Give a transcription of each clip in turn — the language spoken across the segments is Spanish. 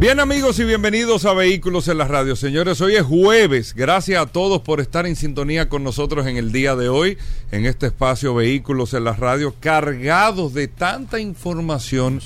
Bien amigos y bienvenidos a Vehículos en la Radio. Señores, hoy es jueves. Gracias a todos por estar en sintonía con nosotros en el día de hoy, en este espacio Vehículos en la Radio, cargados de tanta información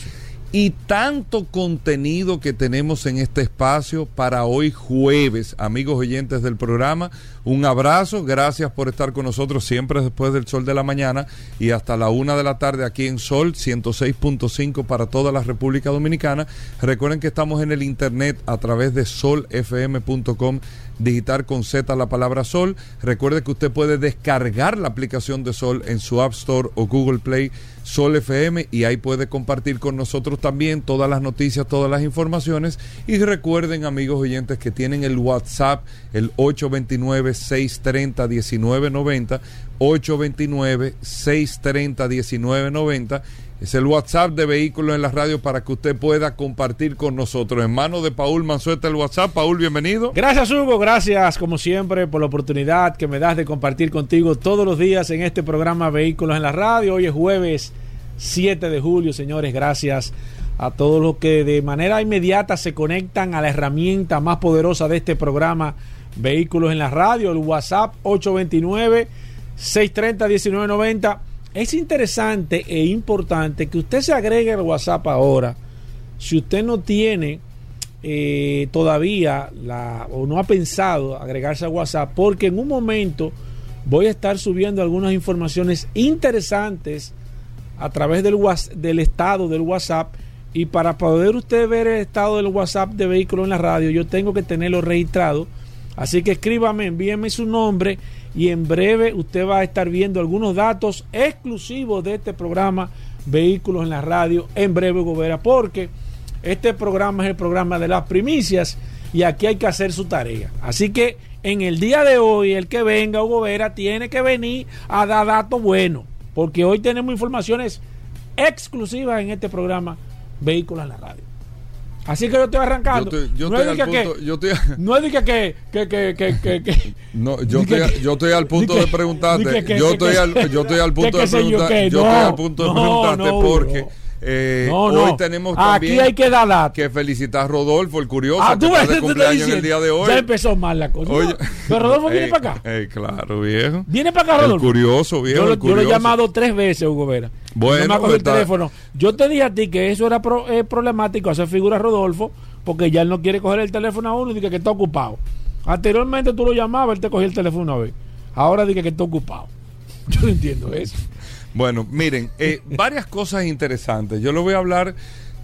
y tanto contenido que tenemos en este espacio para hoy jueves. Amigos oyentes del programa, un abrazo, gracias por estar con nosotros siempre después del sol de la mañana y hasta la una de la tarde aquí en Sol 106.5 para toda la República Dominicana. Recuerden que estamos en el internet a través de solfm.com digitar con Z la palabra Sol. Recuerde que usted puede descargar la aplicación de Sol en su App Store o Google Play Sol FM y ahí puede compartir con nosotros también todas las noticias, todas las informaciones. Y recuerden, amigos oyentes, que tienen el WhatsApp, el 829-630-1990, 829-630-1990. Es el WhatsApp de Vehículos en la Radio para que usted pueda compartir con nosotros. En manos de Paul Manzueta el WhatsApp. Paul, bienvenido. Gracias, Hugo. Gracias, como siempre, por la oportunidad que me das de compartir contigo todos los días en este programa Vehículos en la Radio. Hoy es jueves 7 de julio, señores. Gracias a todos los que de manera inmediata se conectan a la herramienta más poderosa de este programa Vehículos en la Radio, el WhatsApp 829 630 1990 es interesante e importante que usted se agregue al WhatsApp ahora. Si usted no tiene eh, todavía la, o no ha pensado agregarse al WhatsApp, porque en un momento voy a estar subiendo algunas informaciones interesantes a través del, del estado del WhatsApp. Y para poder usted ver el estado del WhatsApp de vehículo en la radio, yo tengo que tenerlo registrado. Así que escríbame, envíeme su nombre y en breve usted va a estar viendo algunos datos exclusivos de este programa Vehículos en la Radio en breve Gobera porque este programa es el programa de las primicias y aquí hay que hacer su tarea. Así que en el día de hoy el que venga Hugo Vera tiene que venir a dar datos buenos porque hoy tenemos informaciones exclusivas en este programa Vehículos en la Radio. Así que yo estoy arrancando. no es que, no es que, que, que, que, que, No, yo estoy, yo estoy al punto de preguntarte. Yo estoy al, yo estoy al punto de preguntarte. Yo estoy al punto de preguntarte porque eh, Hoy tenemos también Aquí hay que, dar que felicitar a Rodolfo, el curioso, ah, que está de cumpleaños en el día de hoy. Ya empezó mal la cosa. Pero Rodolfo viene para acá. claro, viejo. Viene para acá, Rodolfo. El curioso, viejo. Yo, yo lo he llamado tres veces, Hugo Vera. Bueno, no me el teléfono. Yo te dije a ti que eso era eh, problemático, hacer figura Rodolfo, porque ya él no quiere coger el teléfono a uno y dice que está ocupado. Anteriormente tú lo llamabas, él te cogía el teléfono una vez. Ahora dice que está ocupado. Yo no entiendo eso. Bueno, miren, eh, varias cosas interesantes. Yo les voy a hablar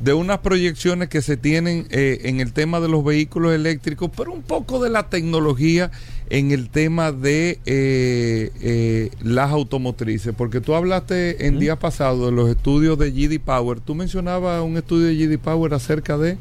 de unas proyecciones que se tienen eh, en el tema de los vehículos eléctricos, pero un poco de la tecnología en el tema de eh, las automotrices, porque tú hablaste en días pasados de los estudios de GD Power, tú mencionabas un estudio de GD Power acerca de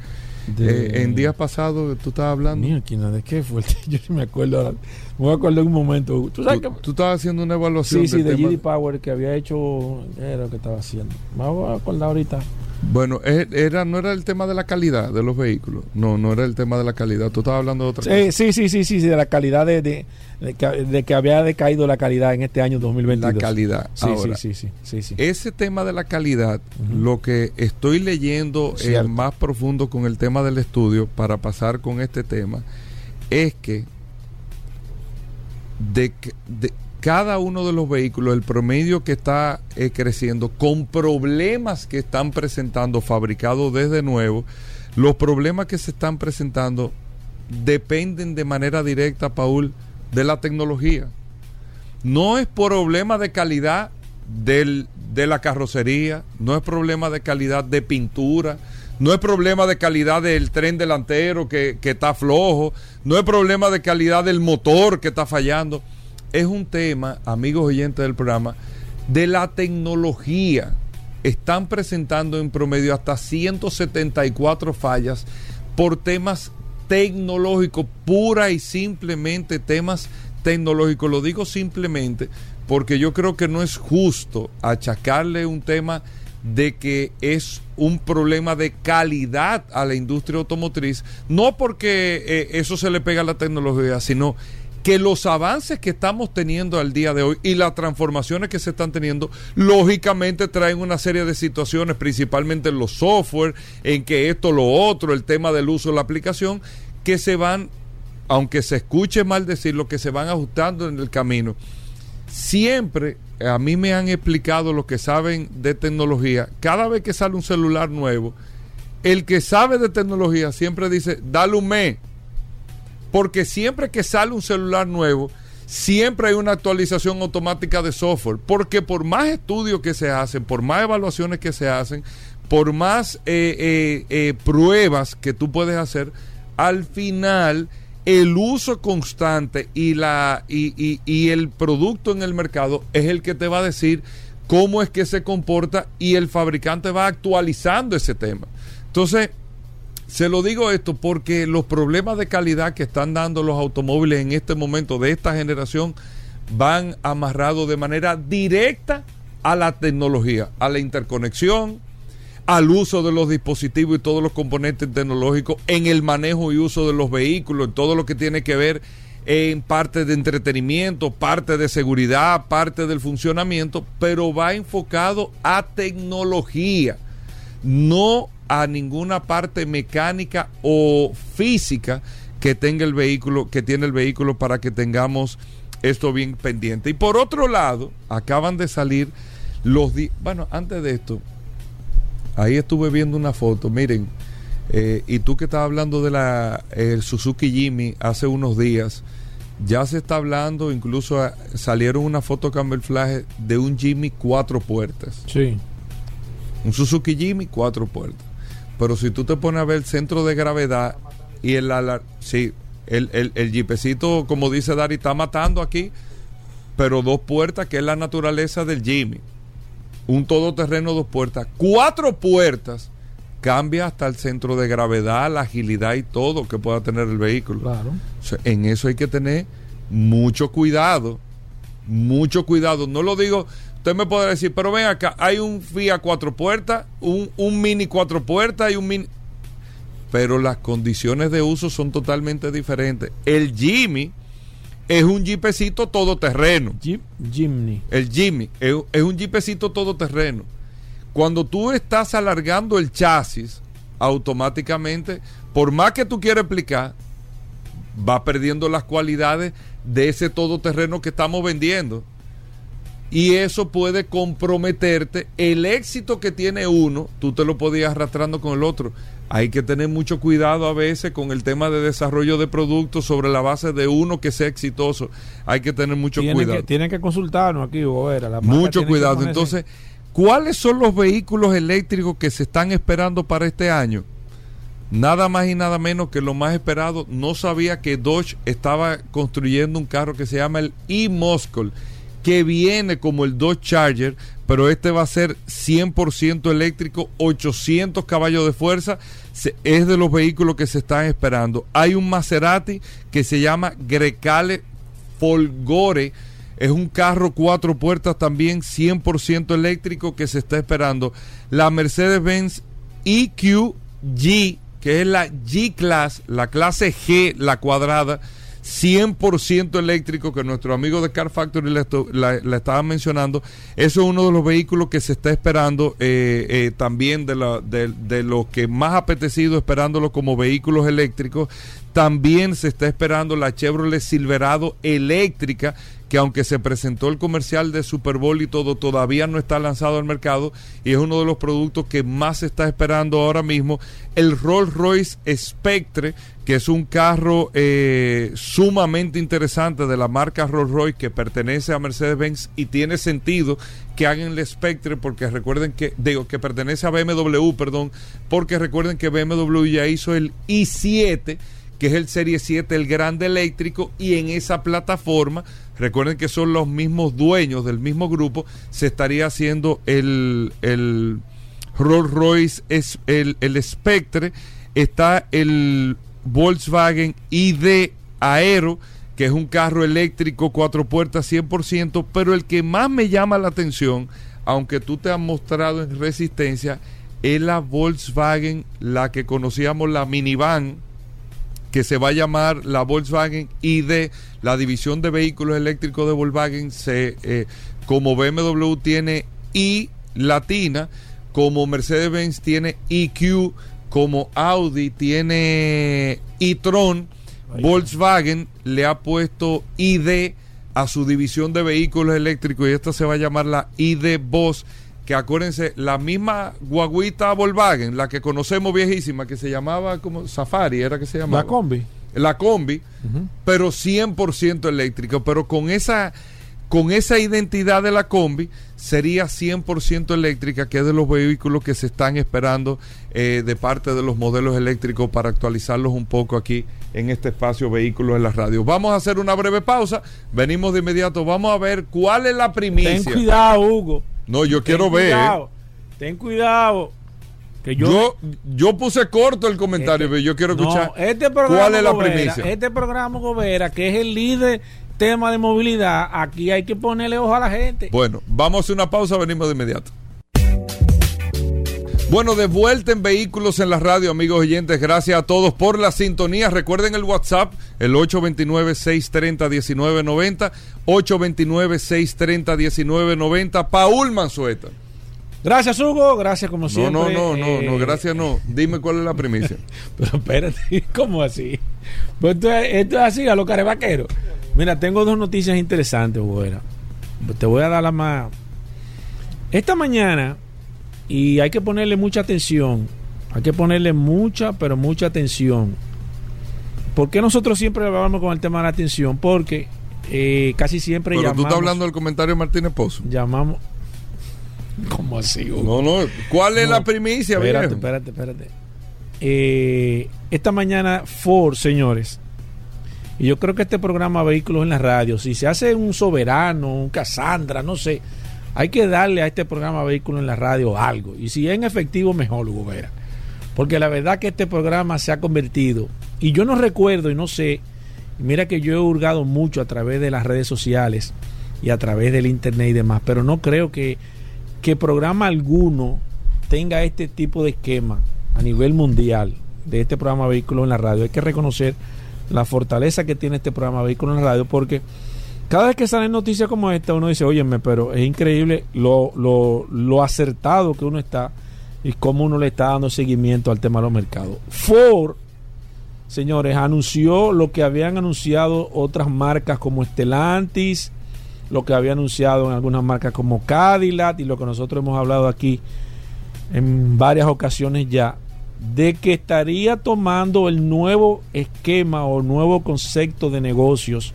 eh, en días pasados tú estabas hablando. ¿de qué fue? Yo no me acuerdo ahora. Me voy a acordar en un momento. ¿Tú, sabes que... tú estabas haciendo una evaluación. Sí, sí, de GD Power que había hecho. Era lo que estaba haciendo. Me voy a acordar ahorita. Bueno, era, no era el tema de la calidad de los vehículos. No, no era el tema de la calidad. Tú estabas hablando de otra cosa. Sí, sí, sí, sí, de la calidad de, de, que, había decaído la calidad en este año 2022. La calidad. Sí, sí, sí, sí, sí, Ese tema de la calidad, lo que estoy leyendo más profundo con el tema del estudio, para pasar con este tema, es que de, de cada uno de los vehículos, el promedio que está eh, creciendo, con problemas que están presentando fabricados desde nuevo, los problemas que se están presentando dependen de manera directa, Paul, de la tecnología. No es problema de calidad del, de la carrocería, no es problema de calidad de pintura, no es problema de calidad del tren delantero que, que está flojo, no es problema de calidad del motor que está fallando es un tema, amigos oyentes del programa, de la tecnología. Están presentando en promedio hasta 174 fallas por temas tecnológicos, pura y simplemente temas tecnológico. Lo digo simplemente porque yo creo que no es justo achacarle un tema de que es un problema de calidad a la industria automotriz, no porque eh, eso se le pega a la tecnología, sino que los avances que estamos teniendo al día de hoy y las transformaciones que se están teniendo, lógicamente traen una serie de situaciones, principalmente en los software, en que esto, lo otro, el tema del uso de la aplicación, que se van, aunque se escuche mal decirlo, que se van ajustando en el camino. Siempre a mí me han explicado los que saben de tecnología, cada vez que sale un celular nuevo, el que sabe de tecnología siempre dice, dale un mes, porque siempre que sale un celular nuevo, siempre hay una actualización automática de software, porque por más estudios que se hacen, por más evaluaciones que se hacen, por más eh, eh, eh, pruebas que tú puedes hacer, al final el uso constante y, la, y, y, el producto en el mercado es el que te va a decir cómo es que se comporta y el fabricante va actualizando ese tema. Entonces, se lo digo esto porque los problemas de calidad que están dando los automóviles en este momento de esta generación van amarrados de manera directa a la tecnología, a la interconexión, al uso de los dispositivos y todos los componentes tecnológicos, en el manejo y uso de los vehículos, en todo lo que tiene que ver en parte de entretenimiento, parte de seguridad, parte del funcionamiento, pero va enfocado a tecnología, no a ninguna parte mecánica o física que tenga el vehículo, que tiene el vehículo para que tengamos esto bien pendiente. Y por otro lado, acaban de salir los bueno, antes de esto, Ahí estuve viendo una foto, miren, eh, y tú que estás hablando de la el Suzuki Jimmy hace unos días, ya se está hablando, incluso ah, salieron una foto camuflaje de un Jimmy cuatro puertas. Sí. Un Suzuki Jimmy cuatro puertas. Pero si tú te pones a ver el centro de gravedad y el sí, el, el, el jeepecito, como dice Dari, está matando aquí, pero dos puertas, que es la naturaleza del Jimmy un todoterreno dos puertas, cuatro puertas, cambia hasta el centro de gravedad, la agilidad y todo que pueda tener el vehículo. Claro. en eso hay que tener mucho cuidado, mucho cuidado. No lo digo, usted me podrá decir, pero ven acá, hay un Fiat cuatro puertas, un, un Mini cuatro puertas y un Mini... Pero las condiciones de uso son totalmente diferentes. El Jimmy es un jeepecito todoterreno. Jeep Jimny. El Jimmy es, es, un jeepecito todoterreno. Cuando tú estás alargando el chasis, automáticamente, por más que tú quieras explicar, va perdiendo las cualidades de ese todoterreno que estamos vendiendo. Y eso puede comprometerte el éxito que tiene uno, tú te lo podías arrastrando con el otro hay que tener mucho cuidado a veces con el tema de desarrollo de productos sobre la base de uno que sea exitoso. Hay que tener mucho cuidado. tienen que consultarnos aquí, Bobera. mucho cuidado. Entonces, ¿cuáles son los vehículos eléctricos que se están esperando para este año? Nada más y nada menos que lo más esperado. No sabía que Dodge estaba construyendo un carro que se llama el e-Muscle, que viene como el Dodge Charger, pero este va a ser 100% eléctrico, 800 caballos de fuerza, es de los vehículos que se están esperando. Hay un Maserati que se llama Grecale Folgore, es un carro cuatro puertas también 100% eléctrico que se está esperando. La Mercedes-Benz EQG, que es la G-Class, la clase G, la cuadrada, 100% eléctrico que nuestro amigo de Car Factory le, estaba mencionando. Eso es uno de los vehículos que se está esperando eh, eh, también de, la, de, de los que más apetecido esperándolo como vehículos eléctricos. También se está esperando la Chevrolet Silverado eléctrica que aunque se presentó el comercial de Super Bowl y todo, todavía no está lanzado al mercado y es uno de los productos que más se está esperando ahora mismo. El Rolls Royce Spectre, que es un carro eh, sumamente interesante de la marca Rolls Royce que pertenece a Mercedes-Benz y tiene sentido que hagan el Spectre porque recuerden que, digo, que pertenece a BMW, perdón, porque recuerden que BMW ya hizo el i7 que es el Serie 7, el grande eléctrico, y en esa plataforma recuerden que son los mismos dueños del mismo grupo, se estaría haciendo el, el Rolls Royce, el, el Spectre, está el Volkswagen ID Aero, que es un carro eléctrico cuatro puertas 100%, pero el que más me llama la atención, aunque tú te has mostrado en resistencia, es la Volkswagen, la que conocíamos la minivan, que se va a llamar la Volkswagen ID, la división de vehículos eléctricos de Volkswagen, se, eh, como BMW tiene I latina, como Mercedes-Benz tiene EQ, como Audi tiene e-tron, Volkswagen le ha puesto ID a su división de vehículos eléctricos y esta se va a llamar la ID Boss, que acuérdense, la misma guaguita Volkswagen, la que conocemos viejísima, que se llamaba como Safari, era que se llamaba. La combi. La combi, pero 100% eléctrico, pero con esa con esa identidad de la combi sería 100% eléctrica, que es de los vehículos que se están esperando eh, de parte de los modelos eléctricos para actualizarlos un poco aquí en este espacio Vehículos en la Radio. Vamos a hacer una breve pausa, venimos de inmediato, vamos a ver cuál es la primicia. Ten cuidado, Hugo. No, yo quiero ver. Ten cuidado. Que yo, yo, puse corto el comentario, este, pero yo quiero escuchar este cuál es la primicia. Este programa Gobera, que es el líder tema de movilidad, aquí hay que ponerle ojo a la gente. Bueno, vamos a hacer una pausa, venimos de inmediato. Bueno, de vuelta en Vehículos en la Radio, amigos oyentes. Gracias a todos por la sintonía. Recuerden el WhatsApp, el 829-630-1990. 829-630-1990. Paul Manzueta. Gracias, Hugo. Gracias, como siempre. No, no, no, no, no, eh, gracias, no. Dime cuál es la primicia. Pero espérate, ¿cómo así? Pues esto, es, así, a los carevaqueros. Mira, tengo dos noticias interesantes, Buena. Te voy a dar la más. Esta mañana, y hay que ponerle mucha atención, hay que ponerle mucha, pero mucha atención. ¿Por qué nosotros siempre hablamos con el tema de la atención? Porque eh, casi siempre pero tú estás hablando del comentario de Martínez Pozo. Llamamos. ¿Cómo así? No, no. ¿Cuál es la primicia, Espérate, espérate, espérate. Eh, esta mañana Ford, señores, y yo creo que este programa Vehículos en la Radio, si se hace un soberano, un Cassandra, no sé, hay que darle a este programa Vehículos en la Radio algo. Y si es en efectivo, mejor, Hugo Vera. Porque la verdad que este programa se ha convertido, y yo no recuerdo y no sé, mira que yo he hurgado mucho a través de las redes sociales y a través del internet y demás, pero no creo que, que programa alguno tenga este tipo de esquema a nivel mundial de este programa Vehículos en la Radio. Hay que reconocer la fortaleza que tiene este programa Vehículos en la Radio, porque cada vez que salen noticias como esta, uno dice, óyeme, pero es increíble lo, lo, acertado que uno está y cómo uno le está dando seguimiento al tema de los mercados. Ford, señores, anunció lo que habían anunciado otras marcas como Estelantis, lo que había anunciado en algunas marcas como Cadillac y lo que nosotros hemos hablado aquí en varias ocasiones ya, de que estaría tomando el nuevo esquema o nuevo concepto de negocios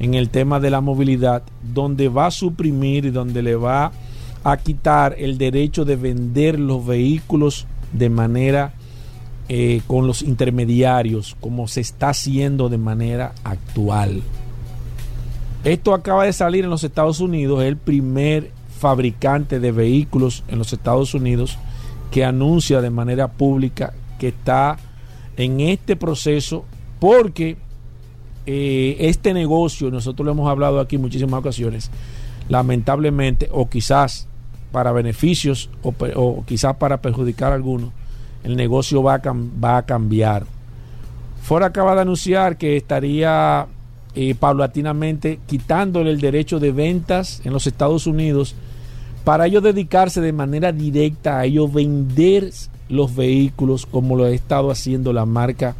en el tema de la movilidad, donde va a suprimir y donde le va a quitar el derecho de vender los vehículos de manera eh, con los intermediarios, como se está haciendo de manera actual. Esto acaba de salir en los Estados Unidos, el primer fabricante de vehículos en los Estados Unidos que anuncia de manera pública que está en este proceso porque eh, este negocio, nosotros lo hemos hablado aquí en muchísimas ocasiones, lamentablemente, o quizás para beneficios o, quizás para perjudicar a algunos, el negocio va a, va a cambiar. Ford acaba de anunciar que estaría eh, paulatinamente quitándole el derecho de ventas en los Estados Unidos para ellos dedicarse de manera directa a ellos vender los vehículos como lo ha estado haciendo la marca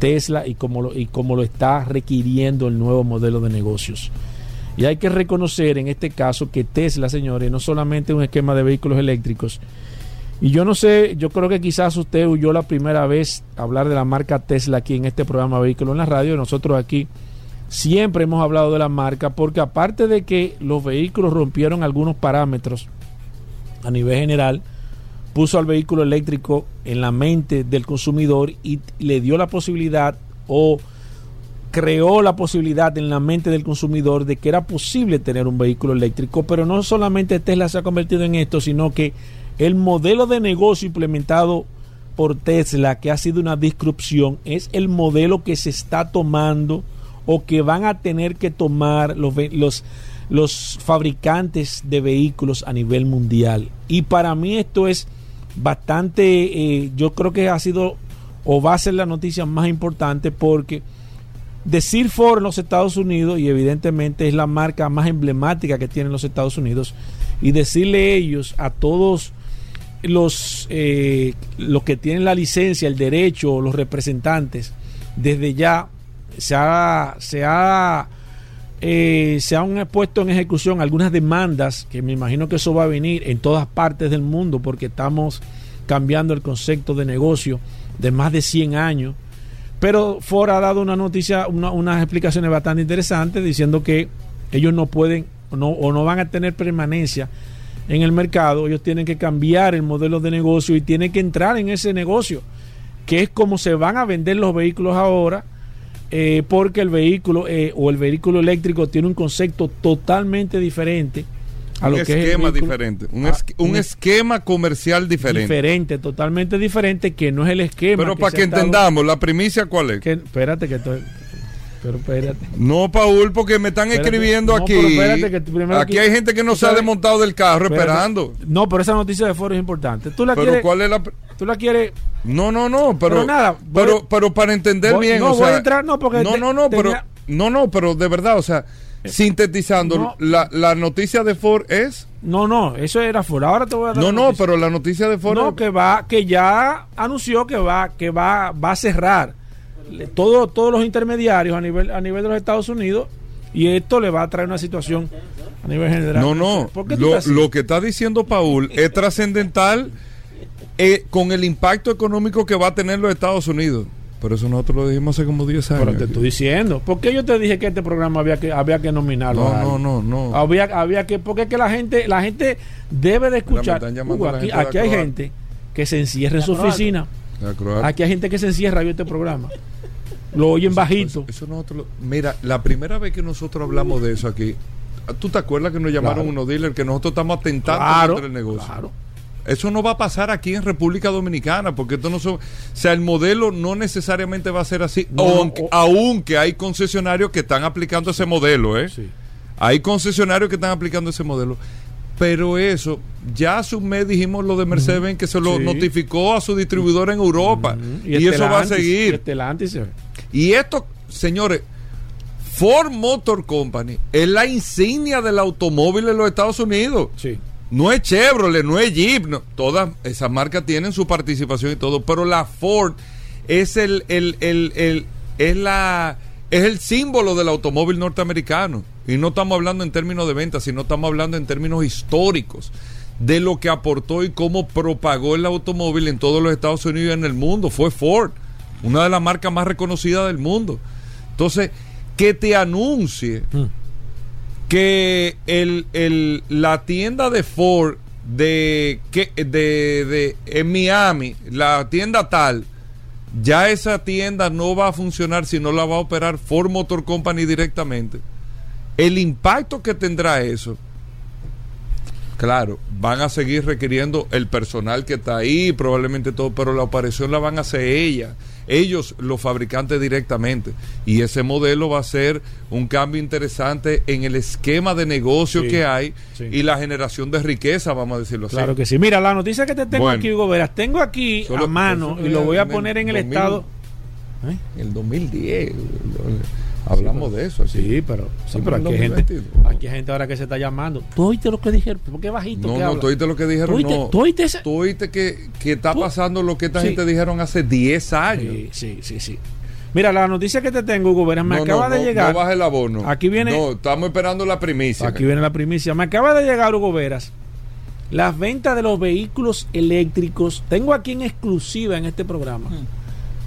Tesla y como lo, y como lo está requiriendo el nuevo modelo de negocios. Y hay que reconocer en este caso que Tesla, señores, no solamente un esquema de vehículos eléctricos. Y yo no sé, yo creo que quizás usted huyó la primera vez hablar de la marca Tesla aquí en este programa Vehículos en la Radio. Nosotros aquí Siempre hemos hablado de la marca porque aparte de que los vehículos rompieron algunos parámetros a nivel general, puso al vehículo eléctrico en la mente del consumidor y le dio la posibilidad o creó la posibilidad en la mente del consumidor de que era posible tener un vehículo eléctrico, pero no solamente Tesla se ha convertido en esto, sino que el modelo de negocio implementado por Tesla, que ha sido una disrupción, es el modelo que se está tomando o que van a tener que tomar los, los, los fabricantes de vehículos a nivel mundial. Y para mí esto es bastante, eh, yo creo que ha sido o va a ser la noticia más importante porque decir Ford en los Estados Unidos, y evidentemente es la marca más emblemática que tienen los Estados Unidos, y decirle ellos a todos los, eh, los que tienen la licencia, el derecho, los representantes, desde ya se ha, se ha, eh, se han puesto en ejecución algunas demandas, que me imagino que eso va a venir en todas partes del mundo, porque estamos cambiando el concepto de negocio de más de 100 años. Pero Ford ha dado una noticia, una- unas explicaciones bastante interesantes diciendo que ellos no pueden no, o no van a tener permanencia en el mercado, ellos tienen que cambiar el modelo de negocio y tienen que entrar en ese negocio, que es como se van a vender los vehículos ahora, eh, porque el vehículo eh, o el vehículo eléctrico tiene un concepto totalmente diferente a un lo que es el esquema vehículo- diferente, un, Ah, esque- un esquema comercial diferente. diferente, totalmente diferente, que no es el esquema. Pero para que entendamos, la primicia cuál es. que- espérate que estoy. Pero espérate. No, Paul, porque me están Espérate. escribiendo No, aquí. pero espérate que primero aquí hay gente que no se ha desmontado del carro Espérate. esperando. No, pero esa noticia de Ford es importante. Tú la Pero quieres. cuál es la Tú la quieres. No, no, no, pero Pero nada, voy- pero pero para entender voy- bien, no, o voy sea, a entrar, no, porque No, te- no, no, pero no, no, pero de verdad, o sea, sintetizando, no. la, la noticia de Ford es No, no, eso era Ford. Ahora te voy a dar. No, no, pero la noticia de Ford No, que va, que ya anunció que va, que va, va a cerrar todo, todos los intermediarios a nivel, a nivel de los Estados Unidos y esto le va a traer una situación a nivel general. No, no. ¿Por qué tú Lo, lo que está diciendo Paul es trascendental eh, con el impacto económico que va a tener los Estados Unidos. Pero eso nosotros lo dijimos hace como 10 años. Pero te estoy diciendo. ¿Por qué yo te dije que este programa había que, había que nominarlo? No, no, no, no. Había, había que, porque es que la gente, la gente debe de escuchar. la aquí gente de aquí hay gente que se encierra en su oficina. Aquí hay gente que se encierra viendo este programa. Lo oyen bajito. Eso nosotros lo- mira, la primera vez que nosotros hablamos de eso aquí, ¿tú te acuerdas que nos llamaron Claro. unos dealers que nosotros estamos atentando Claro, contra el negocio? claro. Eso no va a pasar aquí en República Dominicana, porque esto no son, o sea, el modelo no necesariamente va a ser así, No, aunque, o- aunque hay concesionarios que están aplicando ese modelo, ¿eh? Sí. Hay concesionarios que están aplicando ese modelo. Pero eso, ya hace un mes dijimos lo de Mercedes que se lo Sí. notificó a su distribuidor en Europa. Y, eso va a y seguir. Y esto, señores, Ford Motor Company es la insignia del automóvil en los Estados Unidos. Sí. No es Chevrolet, no es Jeep, no. todas esas marcas tienen su participación y todo, pero la Ford es el, el, el, el- es la es el símbolo del automóvil norteamericano. Y no estamos hablando en términos de ventas, sino estamos hablando en términos históricos de lo que aportó y cómo propagó el automóvil en todos los Estados Unidos y en el mundo. Fue Ford, una de las marcas más reconocidas del mundo. Entonces, que te anuncie Mm. que el, el- la tienda de Ford de, que, de, de en Miami, la tienda tal, ya esa tienda no va a funcionar si no la va a operar Ford Motor Company directamente. El impacto que tendrá eso, claro, van a seguir requiriendo el personal que está ahí, probablemente todo, pero la operación la van a hacer ella, ellos los fabricantes directamente. Y ese modelo va a ser un cambio interesante en el esquema de negocio Sí, que hay sí. y la generación de riqueza, vamos a decirlo así. Claro que sí. Mira, la noticia que te tengo Bueno. aquí, Hugo Veras, tengo aquí Solo- a mano y lo voy a poner en el 2000. estado. ¿Eh? En el 2010 hablamos de eso. aquí. Sí, pero, sí, aquí hay, gente, 2022. aquí hay gente ahora que se está llamando. ¿Tú oíste lo que dijeron? ¿Por qué bajito No, que no, habla? tú oíste lo que dijeron, ¿Tú oíste- no. tú oíste ese- Tú oíste que, que está Tú- pasando lo que esta Sí. gente dijeron hace 10 años. Sí, sí, sí, sí. Mira, la noticia que te tengo, Hugo Veras, me No, acaba no, de no, llegar. No baje el abono. Aquí viene- No, estamos esperando la primicia. Aquí viene la primicia. Me acaba de llegar, Hugo Veras, las ventas de los vehículos eléctricos. Tengo aquí en exclusiva en este programa.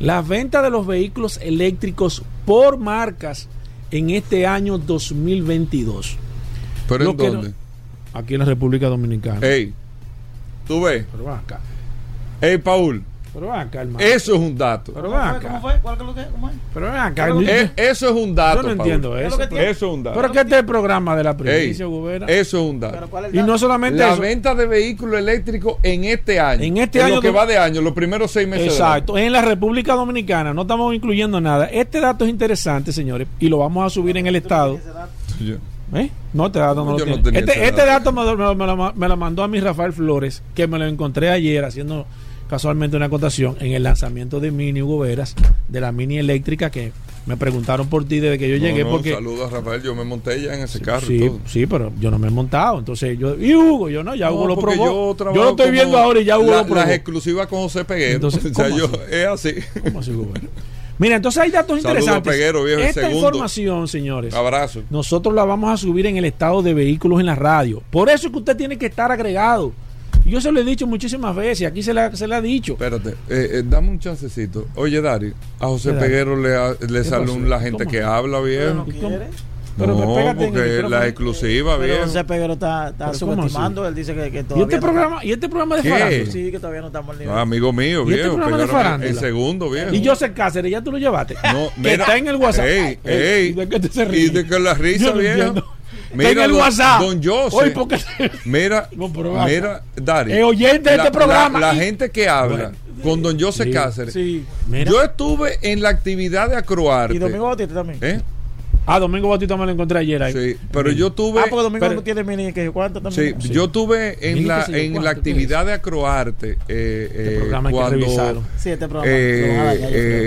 Las ventas de los vehículos eléctricos por marcas en este año 2022. ¿Pero Lo en dónde? Aquí en la República Dominicana. Ey, tú ves. Pero acá. Ey, Paul, Pero ven acá, hermano. Eso es un dato. Pero ¿Cómo ven acá. ¿Cómo fue? ¿Cuál es lo que? ¿Cómo es? Pero ven acá. Pero Eh, eso es un dato. yo no entiendo ¿Qué es eso. lo que? Eso es un dato. Pero que este es el programa de la primicia, Gubera. eso es un dato. Pero ¿cuál es Y no solamente La eso. venta de vehículos eléctricos en este año. En este lo año que do- va de año, los primeros seis meses. Exacto, en la República Dominicana no estamos incluyendo nada. Este dato es interesante, señores, y lo vamos a subir en el estado. Ese dato. año. ¿Eh? No, este dato no lo tiene. este, este dato. dato me, lo- me lo- me lo, me lo mandó a mi Rafael Flores, que me lo encontré ayer haciendo casualmente una acotación en el lanzamiento de Mini Hugo Veras, de la Mini eléctrica, que me preguntaron por ti desde que yo No, llegué. no, porque Saludos a Rafael, yo me monté ya en ese carro. y Sí, todo. sí, pero yo no me he montado. Entonces yo. Y Hugo, yo no, ya Hugo No, lo probó. Yo, Yo, lo estoy viendo ahora y ya Hugo la- lo probó. Las exclusivas con José Peguero. Entonces, o sea, ¿cómo yo, así? es así. ¿Cómo así, Hugo? Mira, entonces hay datos interesantes. Peguero, viejo, el Esta segundo. información, señores, Abrazo. nosotros la vamos a subir en el estado de vehículos en la radio. Por eso es que usted tiene que estar agregado. Yo se lo he dicho muchísimas veces, aquí se le, se le ha dicho. Espérate, eh, eh, dame un chancecito. Oye, Dari, a José. Peguero le, ha- le sale un- la gente ¿Cómo? que habla, viejo. no quiere. Pero no, pégate en el porque la exclusiva, Pero viejo. José Peguero está, está ¿Pero cómo subestimando. Él dice que, que ¿Y todavía. este, no programa, ¿Y este programa de ¿Qué? farándula? Sí, que todavía no estamos al nivel. No, amigo mío, ¿Y este viejo. programa de farándula? el segundo, viejo. Y José Cáceres, ya tú lo llevaste. No, que mira, está en el WhatsApp. Ey, Ey, ey. ¿y ¿De qué te se Y ríe? de que la risa, viejo. Mira, en el don- WhatsApp. Don José. Mira, mira, Dari. Es oyente de la- este programa. La, la Y- gente que habla Bueno. con don José Sí, Cáceres. Sí. Mira. Yo estuve en la actividad de Acroarte. Y Domingo Bautista también. ¿Eh? Ah, Domingo Bautista me lo encontré ayer ahí. Sí, pero yo tuve. Ah, porque Domingo pero- no tiene mini que cuánto Sí, también. Sí. yo tuve en la, en la actividad de Acroarte eh, eh, programa hay que cuando revisarlo. Sí, este programa. eh,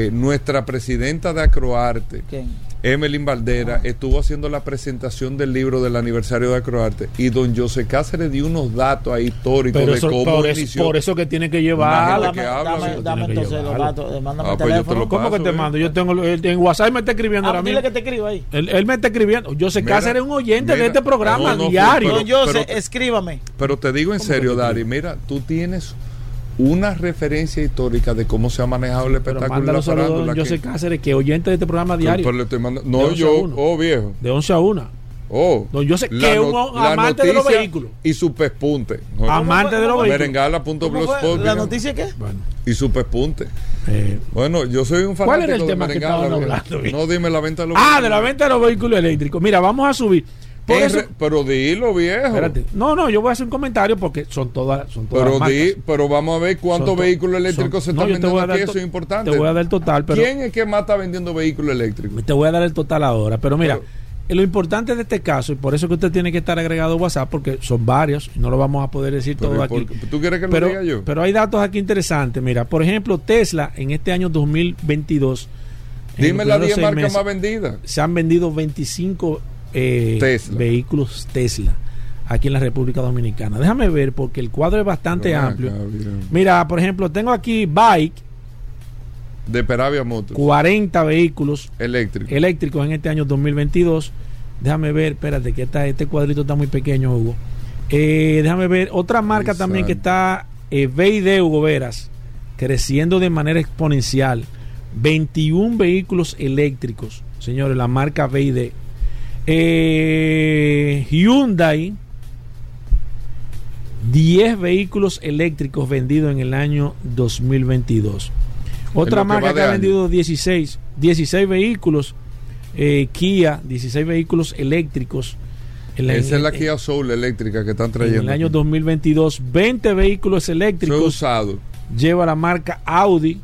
eh, nuestra presidenta de Acroarte, ¿Quién? Emelyn Valdera, estuvo haciendo la presentación del libro del aniversario de Acroarte y don José Cáceres dio unos datos ahí históricos Pero de eso, cómo por, inició. por eso que tiene que llevar. gente que habla, dame, dame que entonces los datos. eh, Mándame Ah, el pues te teléfono. ¿Cómo que te paso, mando? eh. Yo tengo en WhatsApp me está escribiendo Ah, ahora dile mismo. que te escriba ahí. Él, él me está escribiendo. José Mira, Cáceres es un oyente mira, de este programa no, no, diario. pero- Don José, pero- escríbame. Pero te digo en ¿Cómo serio, Dari, mira, tú tienes una referencia histórica de cómo se ha manejado el pero espectáculo de mándalo la saludos a farándula. don José que- Cáceres, que oyente de este programa Pero- diario. pero le estoy mandando- De no, 11 a yo, 1. oh viejo. De 11 a 1. Oh, Don José, La que es un no- la amante de los vehículos. Y su pespunte. No, Amante de los vehículos. Merengala.blogspot. ¿La noticia qué? Bueno, Y su pespunte. eh, Bueno, yo soy un fanático ¿Cuál era el de tema Merengala, hablando? No, dime la venta de los ah, vehículos. de la venta de los vehículos eléctricos. Mira, vamos a subir. Por En eso, re- pero dilo, viejo. espérate. No, no, yo voy a hacer un comentario porque son todas, son todas Pero, di, pero vamos a ver cuántos vehículos eléctricos son- se están vendiendo aquí. Eso es importante. Te voy a dar el total, pero ¿Quién es que más está vendiendo vehículos eléctricos? te voy a dar el total ahora. Pero mira, Pero- lo importante de este caso, y por eso que usted tiene que estar agregado a WhatsApp, porque son varios, no lo vamos a poder decir todo ¿y por aquí. ¿Tú quieres que lo Pero, diga yo? pero hay datos aquí interesantes. Mira, por ejemplo, Tesla en este año 2022. en Dime primeros 10 seis marcas más vendidas. Se han vendido 25 eh, Tesla. vehículos Tesla aquí en la República Dominicana. Déjame ver porque el cuadro es bastante amplio. Mira, por ejemplo, tengo aquí Bike, De Peravia Motors. 40 vehículos Eléctrico. eléctricos en este año 2022. Déjame ver, espérate, que está, este cuadrito está muy pequeño, Hugo. Eh, déjame ver, otra marca también que está, eh, BID Hugo Veras, creciendo de manera exponencial. 21 vehículos eléctricos, señores, la marca BID. Eh, Hyundai, 10 vehículos eléctricos vendidos en el año 2022. Otra que marca que ha año. vendido 16, 16 vehículos, eh, Kia, 16 vehículos eléctricos. En la- Esa es la en- Kia Soul eléctrica que están en trayendo. el año aquí. 2022, 20 vehículos eléctricos usado. lleva la marca Audi,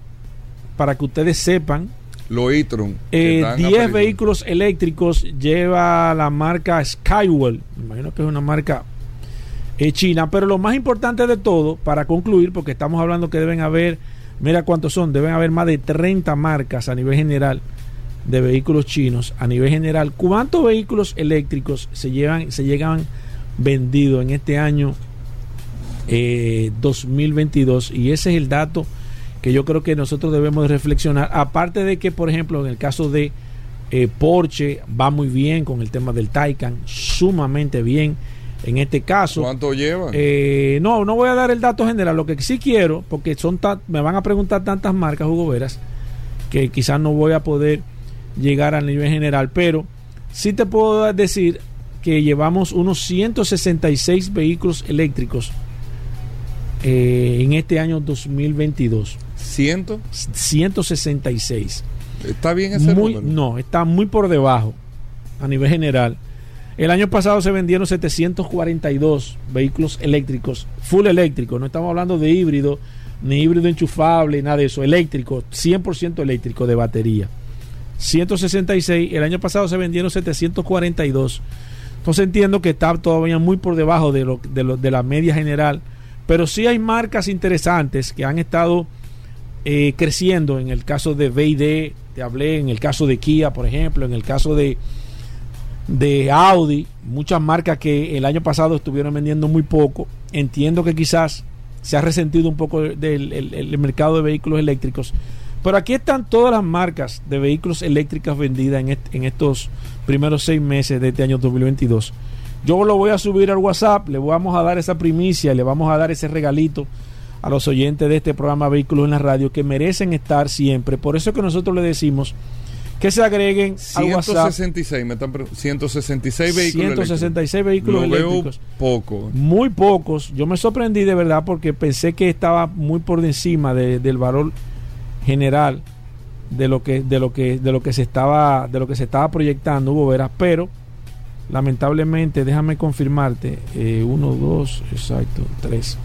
para que ustedes sepan. Los e-tron. que Eh, están 10 apareciendo. vehículos eléctricos lleva la marca Skywell. Me imagino que es una marca eh, china. Pero lo más importante de todo, para concluir, porque estamos hablando que deben haber, mira cuántos son, deben haber más de 30 marcas a nivel general de vehículos chinos. A nivel general, ¿cuántos vehículos eléctricos se llevan, se llegan vendidos en este año eh, 2022? Y ese es el dato que yo creo que nosotros debemos de reflexionar. Aparte de que, por ejemplo, en el caso de eh, Porsche va muy bien con el tema del Taycan, sumamente bien en este caso. ¿Cuánto llevan? Eh, no, no voy a dar el dato general. Lo que sí quiero, porque son me van a preguntar tantas marcas, Hugo Veras, que quizás no voy a poder llegar al nivel general, pero sí te puedo decir que llevamos unos 166 vehículos eléctricos eh, en este año 2022. ¿Ciento? 166. ¿Está bien ese Muy, número? no, está muy por debajo a nivel general. El año pasado se vendieron 742 vehículos eléctricos, full eléctricos. No estamos hablando de híbrido, ni híbrido enchufable, nada de eso. Eléctrico, 100% eléctrico de batería. 166. El año pasado se vendieron 742. Entonces entiendo que está todavía muy por debajo de, lo, de, lo- de la media general. Pero sí hay marcas interesantes que han estado eh, creciendo. En el caso de BD, te hablé, en el caso de Kia, por ejemplo, en el caso de, de Audi, muchas marcas que el año pasado estuvieron vendiendo muy poco. Entiendo que quizás se ha resentido un poco del el- mercado de vehículos eléctricos. Pero aquí están todas las marcas de vehículos eléctricas vendidas en, en estos primeros seis meses de este año 2022. Yo lo voy a subir al WhatsApp, le vamos a dar esa primicia, le vamos a dar ese regalito a los oyentes de este programa Vehículos en la Radio que merecen estar siempre. Por eso que nosotros le decimos que se agreguen al WhatsApp 166, me están pre- 166 vehículos 166 vehículos Lo veo eléctricos. poco. Muy pocos. Yo me sorprendí de verdad porque pensé que estaba muy por encima de- del valor general de lo que de lo que de lo que se estaba de lo que se estaba proyectando Hugo Veras, pero lamentablemente déjame confirmarte eh, uno dos exacto tres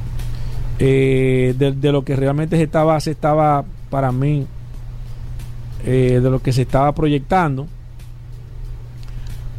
Eh, de, de lo que realmente se estaba se estaba para mí eh, de lo que se estaba proyectando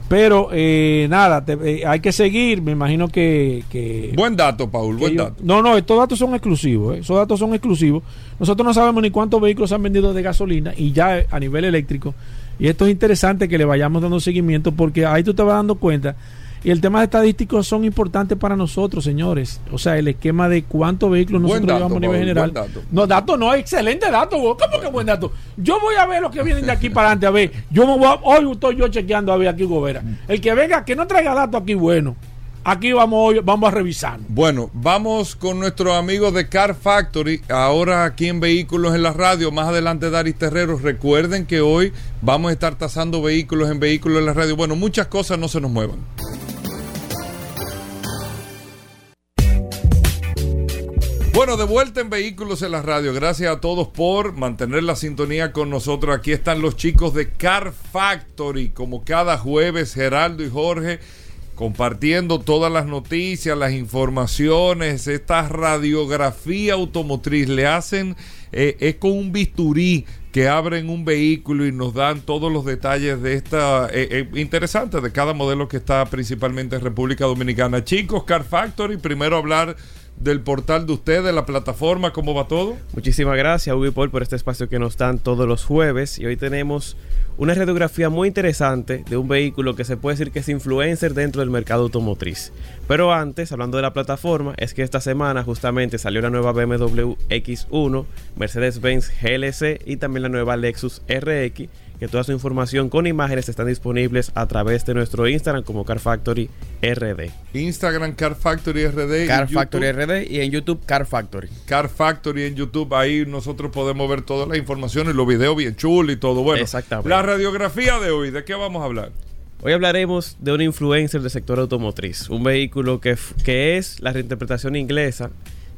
pero eh, nada te- eh, hay que seguir me imagino que, que Buen dato, Paul, buen yo- dato. No, no, estos datos son exclusivos. Esos datos son exclusivos. Nosotros no sabemos ni cuántos vehículos se han vendido de gasolina y ya a nivel eléctrico. Y esto es interesante que le vayamos dando seguimiento porque ahí tú te vas dando cuenta. Y el tema de estadísticos son importantes para nosotros, señores. O sea, el esquema de cuántos vehículos Buen nosotros dato, llevamos a nivel general. dato. No, dato no, excelente dato. güey. ¿Cómo que buen dato? Yo voy a ver lo que vienen de aquí para adelante. A ver, yo me voy a- hoy estoy yo chequeando a ver aquí, Gobera. El que venga, que no traiga datos aquí, bueno. Aquí vamos hoy, vamos a revisar. Bueno, vamos con nuestros amigos de Car Factory, ahora aquí en Vehículos en la Radio, más adelante Daris Terreros. Recuerden que hoy vamos a estar tasando vehículos en Vehículos en la Radio. Bueno, muchas cosas no se nos muevan. Bueno, de vuelta en Vehículos en la Radio. Gracias a todos por mantener la sintonía con nosotros. Aquí están los chicos de Car Factory, como cada jueves, Geraldo y Jorge, compartiendo todas las noticias, las informaciones, esta radiografía automotriz. Le hacen, eh, es con un bisturí que abren un vehículo y nos dan todos los detalles de esta, eh, eh, interesante, de cada modelo que está principalmente en República Dominicana. Chicos, Car Factory, primero hablar del portal de ustedes, de la plataforma, ¿cómo va todo? Muchísimas gracias, Hugo y Paul, por este espacio que nos dan todos los jueves. Y hoy tenemos una radiografía muy interesante de un vehículo que se puede decir que es influencer dentro del mercado automotriz. Pero antes, hablando de la plataforma, es que esta semana justamente salió la nueva BMW X1, Mercedes-Benz GLC y también la nueva Lexus RX, que toda su información con imágenes están disponibles a través de nuestro Instagram como Car Factory RD. Instagram Car Factory RD. y Car YouTube, Factory RD y en YouTube Car Factory. Car Factory en YouTube. Ahí nosotros podemos ver todas las informaciones, los videos bien chulos y todo. Bueno, Exactamente. la radiografía de hoy, ¿de qué vamos a hablar? Hoy hablaremos de un influencer del sector automotriz, un vehículo que, que es la reinterpretación inglesa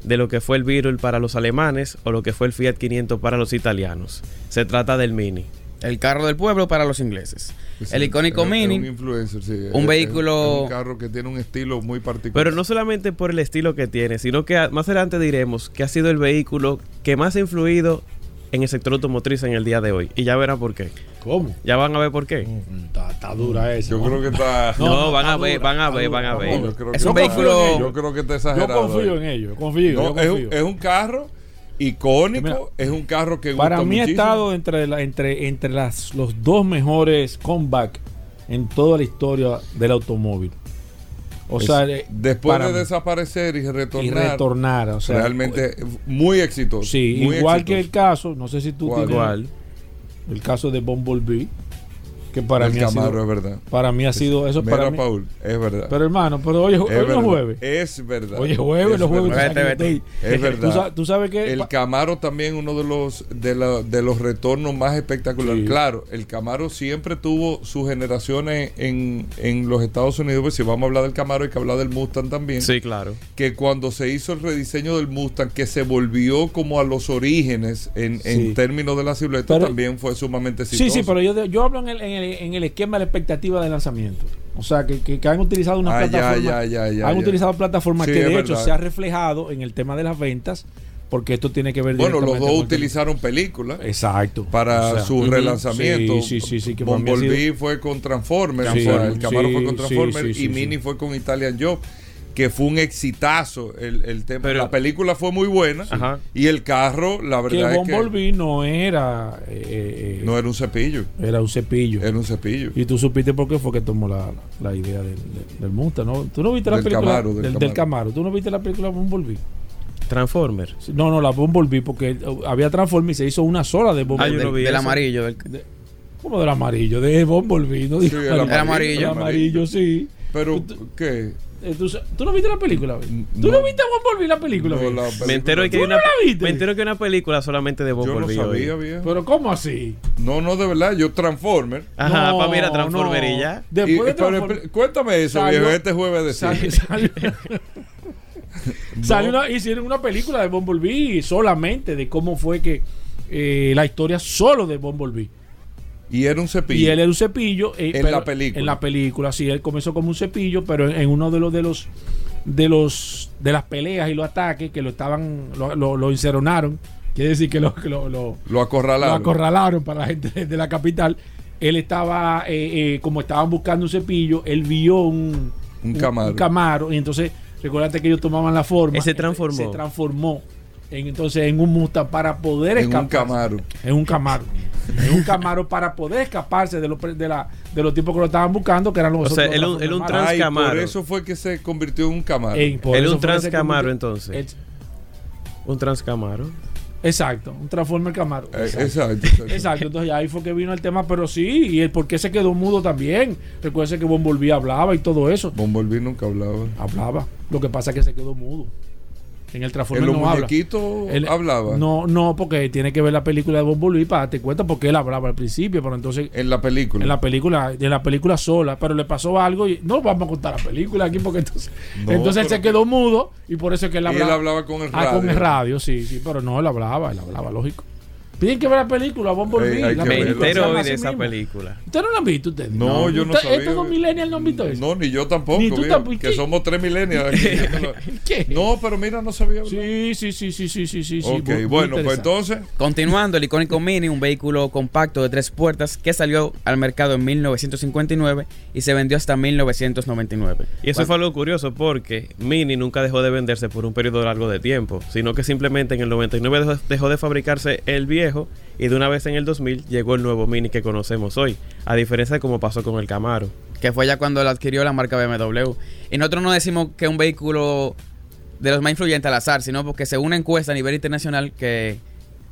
de lo que fue el Beetle para los alemanes o lo que fue el Fiat 500 para los italianos. Se trata del Mini. El carro del pueblo para los ingleses. el icónico Es- es Mini. un influencer, sí. un Es- vehículo- es un carro que tiene un estilo muy particular. Pero no solamente por el estilo que tiene, sino que más adelante diremos que ha sido el vehículo que más ha influido en el sector automotriz en el día de hoy. Y ya verán por qué. ¿Cómo? Ya van a ver por qué. Está, está dura esa. Yo creo que está. No, No, van a ver, dura, van a ver, van a ver. Yo Es un vehículo- Yo creo que está Yo exagerado. confío ahí. en ellos, confío, No, yo es, un, confío. es un carro icónico, Mira, es un carro que gusta Para mí ha estado entre, la- entre, entre las, los dos mejores comeback en toda la historia del automóvil. O Es- sea, eh, después para de mí. desaparecer y retornar, y retornar. O sea, realmente muy exitoso. Sí, muy igual que el caso, no sé si tú ¿Cuál? tienes Igual. el caso de Bumblebee. Que para el mí ha Camaro, sido- es verdad. Para mí ha sido eso. Mira, Para mí, Paul, es verdad. pero hermano, pero hoy, es- no es verdad. jueves. Es verdad. Hoy es jueves, Es los jueves. Es verdad. Tú, sa- tú sabes que. El Camaro también uno de los de, la- de los retornos más espectaculares. Sí. Claro, el Camaro siempre tuvo sus generaciones en, en los Estados Unidos. Pues si vamos a hablar del Camaro, hay que hablar del Mustang también. Sí, claro. Que cuando se hizo el rediseño del Mustang, que se volvió como a los orígenes en, en Sí. términos de la silueta, Pero- también fue sumamente Sí, exitoso. sí, pero yo, yo hablo en el, en, el, en el esquema de la expectativa de lanzamiento. O sea, que, que, que han utilizado una Ah, plataforma. ya, ya, ya, han utilizado plataformas Sí, que de hecho se ha reflejado en el tema de las ventas, porque esto tiene que ver Bueno, los dos el utilizaron películas. Exacto. para O sea, su relanzamiento. Sí, sí, sí, sí, Bumblebee sido- fue con Transformers, Sí, o sea, el Camaro fue con Transformers y Mini fue con Italian Job, que fue un exitazo el, el tema. Pero- la película fue muy buena y el carro, la que verdad es que Bumblebee no era eh, eh, no era un cepillo, era un cepillo. era un cepillo. Y tú supiste por qué fue que tomó la, la idea del, del, del Mustang, ¿no? ¿Tú no viste la Del película Camaro, del del, del Camaro. Camaro? ¿Tú no viste la película Bumblebee? Transformer. No, no, la Bumblebee, porque uh, había Transformers y se hizo una sola de Ah, Bumblebee. yo Del, no vi del eso. amarillo. del- ¿Cómo del amarillo? De Bumblebee, no Sí, amarillo. El amarillo. El amarillo, sí. Pero ¿qué? Eh, ¿Tú, no viste la película? ¿Tú No. no, viste a Bumblebee la película? No, la Me película- entero, que ¿Tú hay no una, la viste? me entero que hay una película solamente de Yo no Bumblebee. sabía, viejo. Pero ¿cómo así? No, no, de verdad, yo Transformer. Ajá, No, para mira Transformer no. y ya. Después Y- de pero, cuéntame eso, Salió- viejo, este jueves de salió una- hicieron una película de Bumblebee solamente de cómo fue que eh, la historia solo de Bumblebee. Y era un cepillo. Y él era un cepillo. eh, En pero- la película. En la película, sí, él comenzó como un cepillo, pero en, en uno de los de los de los de las peleas y los ataques que lo estaban, lo, lo, lo encerronaron, quiere decir que lo, lo, lo- lo lo acorralaron. acorralaron para la gente de la capital. Él estaba, eh, eh, como estaban buscando un cepillo, él vio un, Un Camaro. Camaro, y entonces, recuérdate que ellos tomaban la forma. Él se transformó. Se transformó. En, entonces, en un Mustang para poder en un escapar. Camaro. En un Camaro. En un Camaro para poder escaparse de los, de la, de los tipos que lo estaban buscando, que eran los O sea, otros él un- él un Transformers trans- Ay, Camaro. por eso fue que se convirtió en un Camaro. Él un Transcamaro, entonces. Ex- Un Transcamaro. Exacto, un Transformer Camaro. Eh, Exacto. exacto, exacto. Exacto, entonces ahí fue que vino el tema, pero sí, y el por qué se quedó mudo también. Recuerden que Bumblebee hablaba y todo eso. Bumblebee nunca hablaba. Hablaba. Lo que pasa es que se quedó mudo. En el En Transformer los no habla. Él- hablaba. No, no, porque tiene que ver la película de Bumblebee para darte cuenta porque él hablaba al principio, pero entonces En la película. en la película, en la película sola, pero le pasó algo y no vamos a contar la película aquí porque entonces, No, entonces él se quedó mudo y por eso es que él Y él hablaba. hablaba con el Ah, radio. con el radio, sí, sí, pero no, él hablaba, él hablaba, lógico. Tienen que ver la película, Bumblebee. Ey, hay la Me entero hoy de esa mismo. película. ¿Ustedes no la han visto ustedes? No, yo no Usted- sabía. Estos dos millennials no han visto eso. No, ni yo tampoco. Ni tú tampoco. Que somos tres millennials. ¿Qué? no, pero mira, no sabía. Sí, sí, sí, sí, sí, sí, sí. ok, muy- muy bueno, pues entonces. Continuando, el icónico Mini, un vehículo compacto de tres puertas que salió al mercado en 1959 y se vendió hasta 1999. Y eso fue algo curioso porque Mini nunca dejó de venderse por un periodo largo de tiempo, sino que simplemente en el 99 dejó, dejó de fabricarse el viejo y de una vez en el 2000 llegó el nuevo Mini que conocemos hoy, a diferencia de como pasó con el Camaro. que fue ya cuando la adquirió la marca BMW. Y nosotros no decimos que un vehículo de los más influyentes al azar, sino porque según una encuesta a nivel internacional que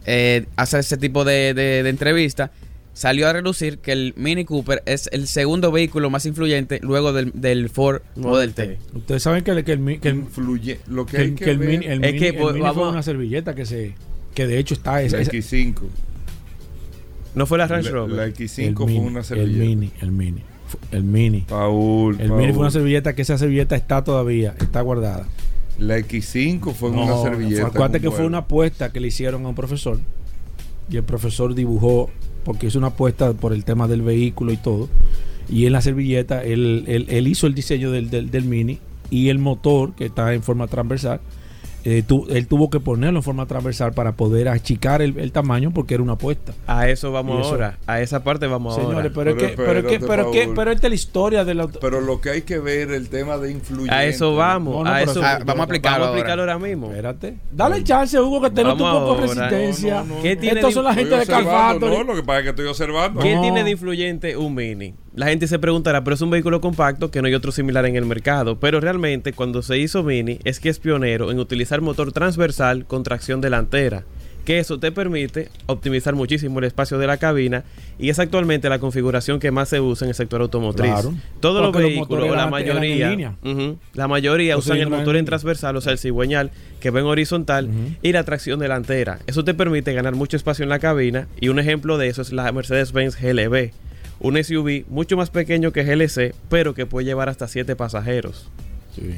eh, hace ese tipo de, de, de entrevista, salió a relucir que el Mini Cooper es el segundo vehículo más influyente luego del, del Ford Model T. Ustedes saben que, el- que el, que el, Influye. Lo que, que hay que, que el ver, mini, el Es mini- que, el pues, mini vamos fue una servilleta que se que de hecho está esa, la esa- X5. No fue la Range Rover. la el X5 fue mini, una el servilleta. mini, el mini, el mini. Paul, El Paul. mini fue una servilleta que esa servilleta está todavía, está guardada. La X5 fue No, una servilleta. Acuérdate que fue una apuesta que le hicieron a un profesor y el profesor dibujó, porque hizo una apuesta por el tema del vehículo y todo, y en la servilleta él, él- él hizo el diseño del, del- del mini y el motor que está en forma transversal. Eh, tu- él tuvo que ponerlo en forma transversal para poder achicar el, el tamaño porque era una apuesta. A eso vamos eso- ahora. A esa parte vamos Señores, ahora. pero, es Pero que, pero, es que, pero, es que- pero esta es la historia de la... Pero lo que hay que ver el tema de influyente. A eso vamos. No, no, a eso Ah, vamos a aplicarlo Vamos a ahora. aplicarlo ahora mismo. Espérate. Dale chance, Hugo, que te noto un Vamos poco de ahora. resistencia. No, no, no, ¿Qué no. tiene Estos son la gente de. No, lo que pasa es que estoy observando. ¿Qué No. tiene de influyente un Mini? La gente se preguntará, pero es un vehículo compacto que no hay otro similar en el mercado. Pero realmente, cuando se hizo Mini, es que es pionero en utilizar motor transversal con tracción delantera, que eso te permite optimizar muchísimo el espacio de la cabina y es actualmente la configuración que más se usa en el sector automotriz. Claro. Todos los vehículos, la mayoría, la mayoría usan el motor en- transversal, o sea, el cigüeñal, que va en horizontal, y la tracción delantera. Eso te permite ganar mucho espacio en la cabina y un ejemplo de eso es la Mercedes-Benz GLB, un SUV mucho más pequeño que GLC, pero que puede llevar hasta 7 pasajeros. Sí.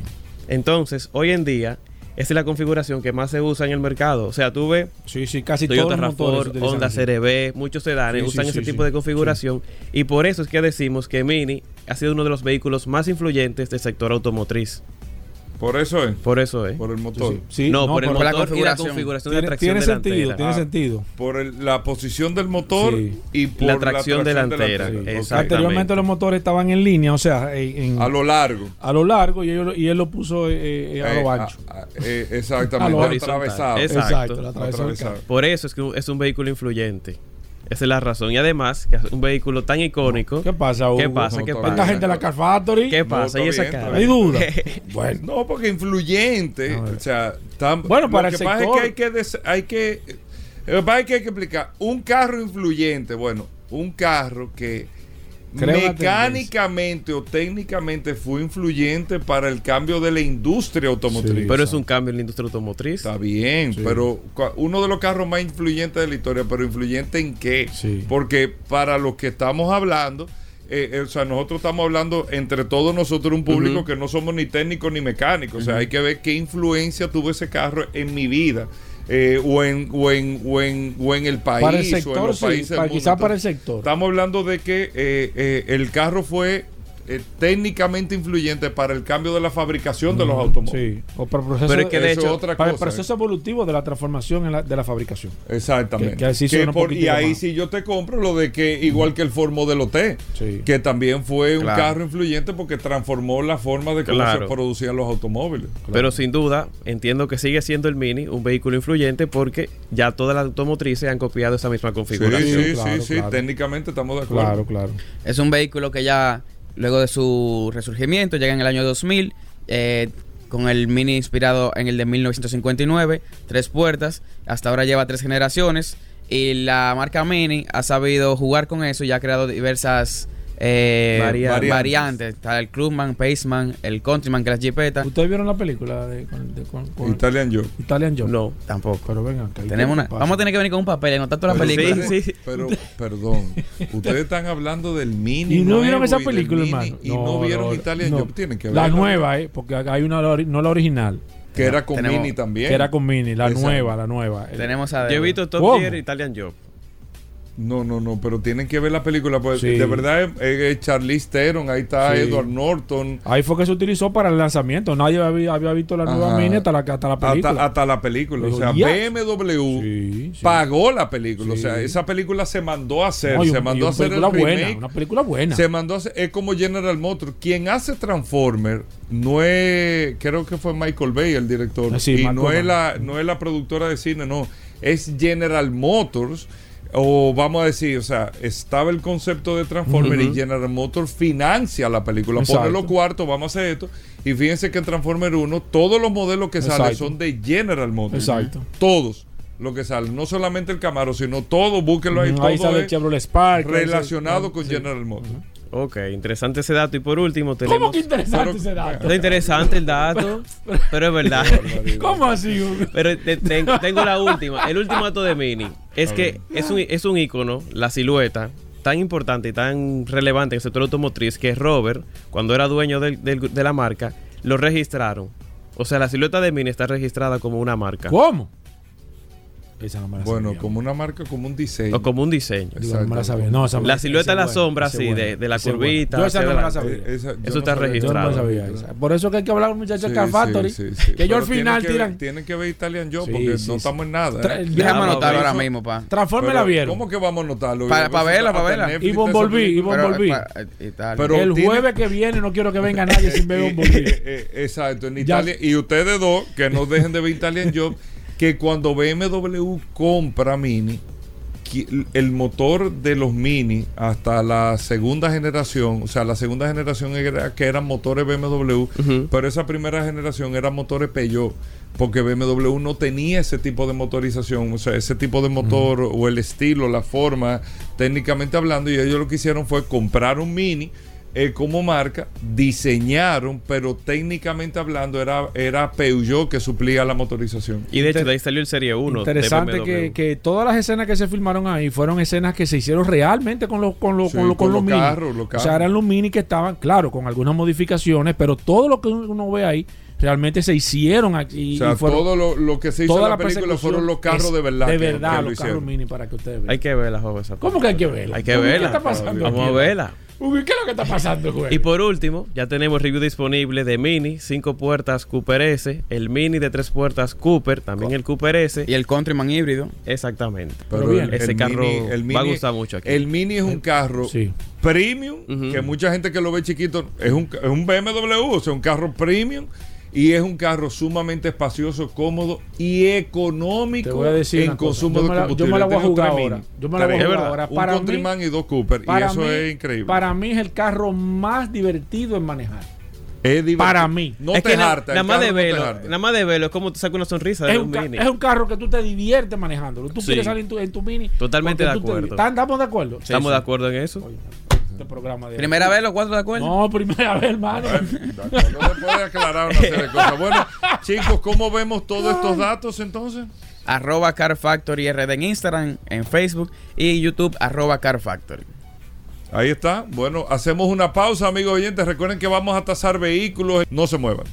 Entonces, hoy en día, esa es la configuración que más se usa en el mercado. O sea, tú ves Sí, sí, casi Toyota todos los motores se RAV4, utilizan Honda. CRV, muchos sedanes Sí, usan ese tipo de configuración y por eso es que decimos que Mini ha sido uno de los vehículos más influyentes del sector automotriz. Por eso es. Por eso, ¿eh? Por el motor. Sí, sí, no, por el por motor la y la configuración. configuración de tiene, tracción tiene sentido, delantera. tiene Ah. sentido. Por el- la posición del motor Sí. y por La tracción delantera. Exactamente. Anteriormente los motores estaban en línea, o sea, en, en- A lo largo. a lo largo y, ellos lo- y él lo puso eh, eh, a Eh, lo ancho. a- a- eh, A exactamente. lo horizontal. atravesado. Exacto. Atravesado. Por eso es que es un vehículo influyente. Esa es la razón. Y además, que es un vehículo tan icónico. ¿Qué pasa, Hugo? ¿Qué pasa? ¿Qué pasa? Esta gente de la Car Factory, ¿Qué pasa? ¿Y esa cara? hay duda. bueno, No, porque influyente, ver. o sea, tan- Bueno, para lo el que pasa es que hay que, des- hay que, lo que pasa es que hay que explicar, un carro influyente, bueno, un carro que mecánicamente o técnicamente fue influyente para el cambio de la industria automotriz. Sí. Pero es un cambio en la industria automotriz. Está bien, Sí. pero uno de los carros más influyentes de la historia, pero influyente en qué? Sí. Porque para los que estamos hablando, eh, eh, o sea, nosotros estamos hablando entre todos nosotros, un público que no somos ni técnicos ni mecánicos. O sea, hay que ver qué influencia tuvo ese carro en mi vida. Eh, o, en, o, en, o, en, o en el país. para el o en sector, los sí, países para, quizás para el sector. Estamos hablando de que eh, eh, el carro fue eh, técnicamente influyente para el cambio de la fabricación de los automóviles. Sí, o para el proceso, Pero es que de hecho, es otra para el proceso evolutivo de la transformación en la- de la fabricación. Exactamente. Que- que así suena un por- poquitico y ahí más. sí yo te compro lo de que, igual que el Ford Modelo T, Sí. que también fue un carro influyente porque transformó la forma de cómo Claro. se producían los automóviles. Pero sin duda, entiendo que sigue siendo el Mini un vehículo influyente porque ya todas las automotrices han copiado esa misma Sí, configuración. sí, claro, sí, sí, claro. técnicamente estamos de acuerdo. Claro, claro. Es un vehículo que ya, luego de su resurgimiento, llega en el año 2000, eh, con el Mini inspirado en el de 1959, tres puertas, hasta ahora lleva tres generaciones, y la marca Mini ha sabido jugar con eso y ha creado diversas eh, Variantes. variantes. Está el Clubman, Paceman, el Countryman, que es la Jeepeta. ¿Ustedes vieron la película de, con, de- con- con Italian Job. Italian Job? No. Tampoco. Pero vengan acá. ¿y Tenemos una, vamos a tener que venir con un papel y anotar toda la película. Sí, sí. Pero, perdón, ustedes están hablando del Mini. ¿Y no nuevo vieron esa película, Mini, hermano? Y no, vieron Italian no. Job. Tienen que La verla. nueva, eh, porque hay una, la no la original, Que era con Tenemos- Mini también. que era con Mini, la Exacto. nueva, la nueva. Tenemos a Yo he visto Top. Gear Italian Job. No, no, no, pero tienen que ver la película. Pues, Sí. De verdad, es, es Charlize Theron, ahí está Sí. Edward Norton. Ahí fue que se utilizó para el lanzamiento. Nadie había, había visto la nueva Ajá. Mini hasta la, hasta la película. Hasta, hasta la película. O sea. BMW Sí, pagó la película. O sea, esa película se mandó a hacer. No, se mandó a hacer el buena, remake. una película buena. Se mandó a hacer. Es como General Motors. Quien hace Transformer no es. Creo que fue Michael Bay el director. Ah, sí, y no es, la, no es la productora de cine, no. Es General Motors. O vamos a decir, o sea, estaba el concepto de Transformer y General Motors financia la película. Pone Exacto. los cuartos, vamos a hacer esto. Y fíjense que en Transformer 1, todos los modelos que salen son de General Motors. Exacto. Todos los que salen. No solamente el Camaro, sino todo. Búsquenlo ahí. Ahí todo sale el Chevrolet Spark. relacionado ese- con sí. General Motors. Ok, interesante ese dato. Y por último tenemos... ¿Cómo que interesante Pero- ese dato? Está interesante el dato, pero es verdad. ¿Cómo así? Hugo? Pero te- tengo, tengo la última. El último dato de Mini es que es un, es un icono, la silueta, tan importante y tan relevante en el sector automotriz que Robert, cuando era dueño del- del- de la marca, lo registraron. O sea, la silueta de Mini está registrada como una marca ¿Cómo? Esa no me la Bueno, sabía. como una marca, como un diseño. o como un diseño. Digo, no me la sabía. No, esa me- La silueta de la sombra buena, de, de la curvita. Yo esa no me la sabía. Eh, esa- Eso no está sabía. Yo no me registrado. sabía esa. Por eso que hay que hablar con muchachos de Sí, Car sí, Factory. sí, sí. Que ellos al final tienen tiran. ver- Tienen que ver Italian Job Sí, porque sí, no sí. estamos en nada. ¿eh? Déjame anotarlo ahora mismo, pa. Transforme la vieron. ¿Cómo que vamos a notarlo? Pa- Yo- pa verla, pa hasta verla. Y Volví, y Volví. y tal. Pero el jueves que viene no quiero que venga nadie sin ver un Eh, eh, eh, Exacto, en Italia. Y ustedes dos, que no dejen de ver Italian Job, que cuando BMW compra Mini, el motor de los Mini hasta la segunda generación, o sea, la segunda generación era que eran motores BMW, pero esa primera generación eran motores Peugeot, porque BMW no tenía ese tipo de motorización, o sea, ese tipo de motor o el estilo, la forma, técnicamente hablando, y ellos lo que hicieron fue comprar un Mini. Eh, como marca, diseñaron, pero técnicamente hablando era, era Peugeot que suplía la motorización. Y de hecho, de ahí salió el Serie 1. Interesante que, que todas las escenas que se filmaron ahí fueron escenas que se hicieron realmente con los con los Sí, con los, con con los los mini. carros, los O sea, eran los mini que estaban, claro, con algunas modificaciones, pero todo lo que uno ve ahí realmente se hicieron aquí. O sea, y fueron todo lo, lo que se hizo toda en la película persecución fueron los carros de verdad. De verdad, que los carros mini para que ustedes vean. Hay que verla, joven. ¿Cómo que hay que verla? Hay que Uy, ¿Qué verla. está pasando? Vamos a aquí? verla. Uy, ¿Qué es lo que está pasando, güey? Y por último, ya tenemos review disponible de Mini, 5 puertas Cooper S, el Mini de 3 puertas Cooper, también el Cooper S. Y el Countryman híbrido. Exactamente. Pero bien. Ese el carro Mini- el va a gustar mucho aquí. El Mini es un carro Sí. premium, que mucha gente que lo ve chiquito es un, es un BMW, o sea, un carro premium. Y es un carro sumamente espacioso, cómodo y económico Te voy a decir en consumo Yo de la- yo combustible. me la voy a Tengo jugar tres ahora. Mini. Yo me la voy a jugar ahora. Un Para Countryman mí- y dos Cooper. Y eso mí- es increíble. Para mí es el carro más divertido en manejar. Es divertido. para mí. No es te harta. nada más de te harta. nada más de verlo, es como tú sacas una sonrisa de Es un, un, Mini. es un carro que tú te diviertes manejándolo. Tú Sí. quieres salir en tu, en tu mini. Totalmente de te- acuerdo. ¿Están- ¿Estamos de acuerdo? Sí, Estamos sí. de acuerdo en eso. Oye, este programa de Primera vez los cuatro de acuerdo. No, primera vez, hermano. No se puede aclarar una serie de cosas. Bueno, chicos, ¿cómo vemos todos estos datos entonces? Arroba Car Factory RD en Instagram, en Facebook y YouTube arroba Car Factory. Ahí está. Bueno, hacemos una pausa, amigos oyentes. Recuerden que vamos a tasar vehículos. No se muevan.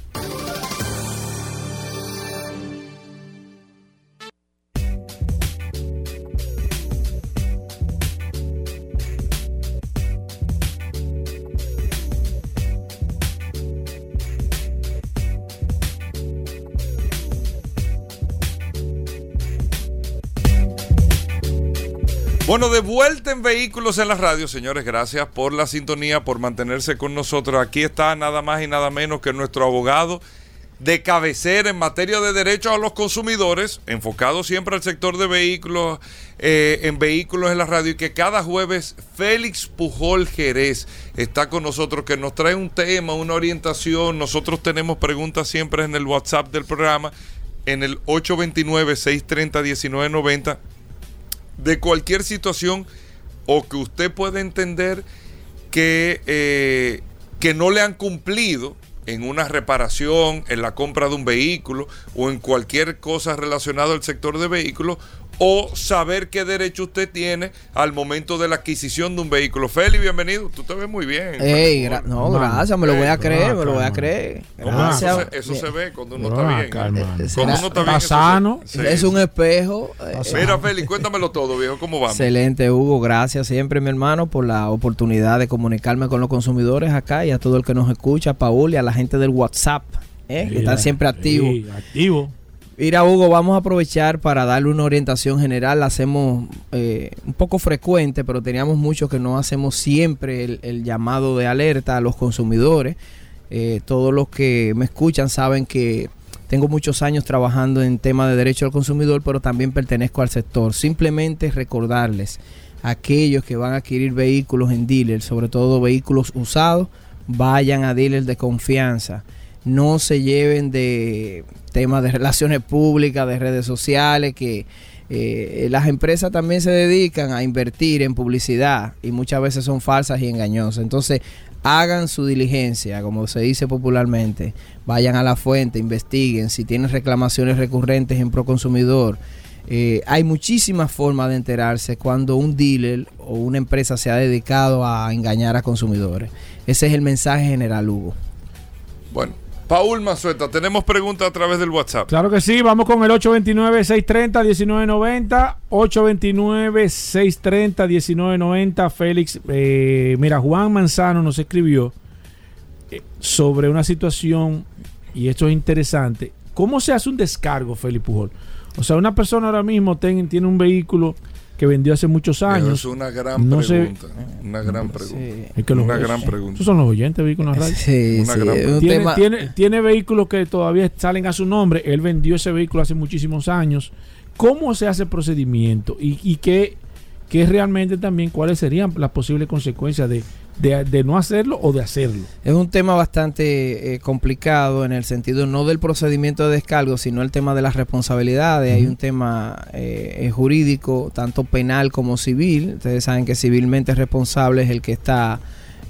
Bueno, de vuelta en Vehículos en la Radio, señores, gracias por la sintonía, por mantenerse con nosotros. Aquí está nada más y nada menos que nuestro abogado de cabecera en materia de derechos a los consumidores, enfocado siempre al sector de vehículos, eh, en Vehículos en la Radio, y que cada jueves Félix Pujol Jerez está con nosotros, que nos trae un tema, una orientación. Nosotros tenemos preguntas siempre en el WhatsApp del programa, en el 829-630-1990 de cualquier situación o que usted pueda entender que, eh, que no le han cumplido en una reparación, en la compra de un vehículo o en cualquier cosa relacionada al sector de vehículos o saber qué derecho usted tiene al momento de la adquisición de un vehículo. Feli, bienvenido. Tú te ves muy bien. Ey, gra- no, gracias, me lo voy a eh, creer, me lo voy a creer. No, eso, se, eso se ve cuando uno está bien. acá, hermano. Cuando uno está bien. Está eso se- sano. sí. Es un espejo. eh, Mira, Feli, cuéntamelo todo, viejo. ¿Cómo vamos? Excelente, Hugo. Gracias siempre, mi hermano, por la oportunidad de comunicarme con los consumidores acá y a todo el que nos escucha, Paul, y a la gente del WhatsApp, eh, que están siempre activos. Sí, activo. Mira, Hugo, vamos a aprovechar para darle una orientación general. La hacemos eh, un poco frecuente, pero teníamos mucho que no hacemos siempre el, llamado de alerta a los consumidores. Eh, todos los que me escuchan saben que tengo muchos años trabajando en tema de derecho al consumidor, pero también pertenezco al sector. Simplemente recordarles a aquellos que van a adquirir vehículos en dealers, sobre todo vehículos usados, vayan a dealers de confianza no se lleven de temas de relaciones públicas, de redes sociales, que eh, las empresas también se dedican a invertir en publicidad y muchas veces son falsas y engañosas. Entonces, hagan su diligencia, como se dice popularmente, vayan a la fuente, investiguen, si tienen reclamaciones recurrentes en Proconsumidor. Eh, hay muchísimas formas de enterarse cuando un dealer o una empresa se ha dedicado a engañar a consumidores. Ese es el mensaje general, Hugo. Bueno, Paul Mazueta, tenemos preguntas a través del WhatsApp. Claro que sí, vamos con el 829-630-1990. 829-630-1990. Félix, eh, mira, Juan Manzano nos escribió eh, sobre una situación, y esto es interesante. ¿Cómo se hace un descargo, Félix Pujol? O sea, una persona ahora mismo tiene un vehículo que vendió hace muchos Eso años. es una gran No sé- pregunta. Una gran pregunta. Sí. Es que los- Una gran pregunta. Estos son los oyentes de vehículos en la radio. Sí, Una sí, gran es un tiene, tema- tiene, tiene vehículos que todavía salen a su nombre. Él vendió ese vehículo hace muchísimos años. ¿Cómo se hace el procedimiento? ¿Y, y qué, que realmente también cuáles serían las posibles consecuencias de, de, de no hacerlo o de hacerlo. Es un tema bastante eh, complicado en el sentido no del procedimiento de descargo, sino el tema de las responsabilidades. Hay un tema eh, eh, jurídico, tanto penal como civil. Ustedes saben que civilmente responsable es el que está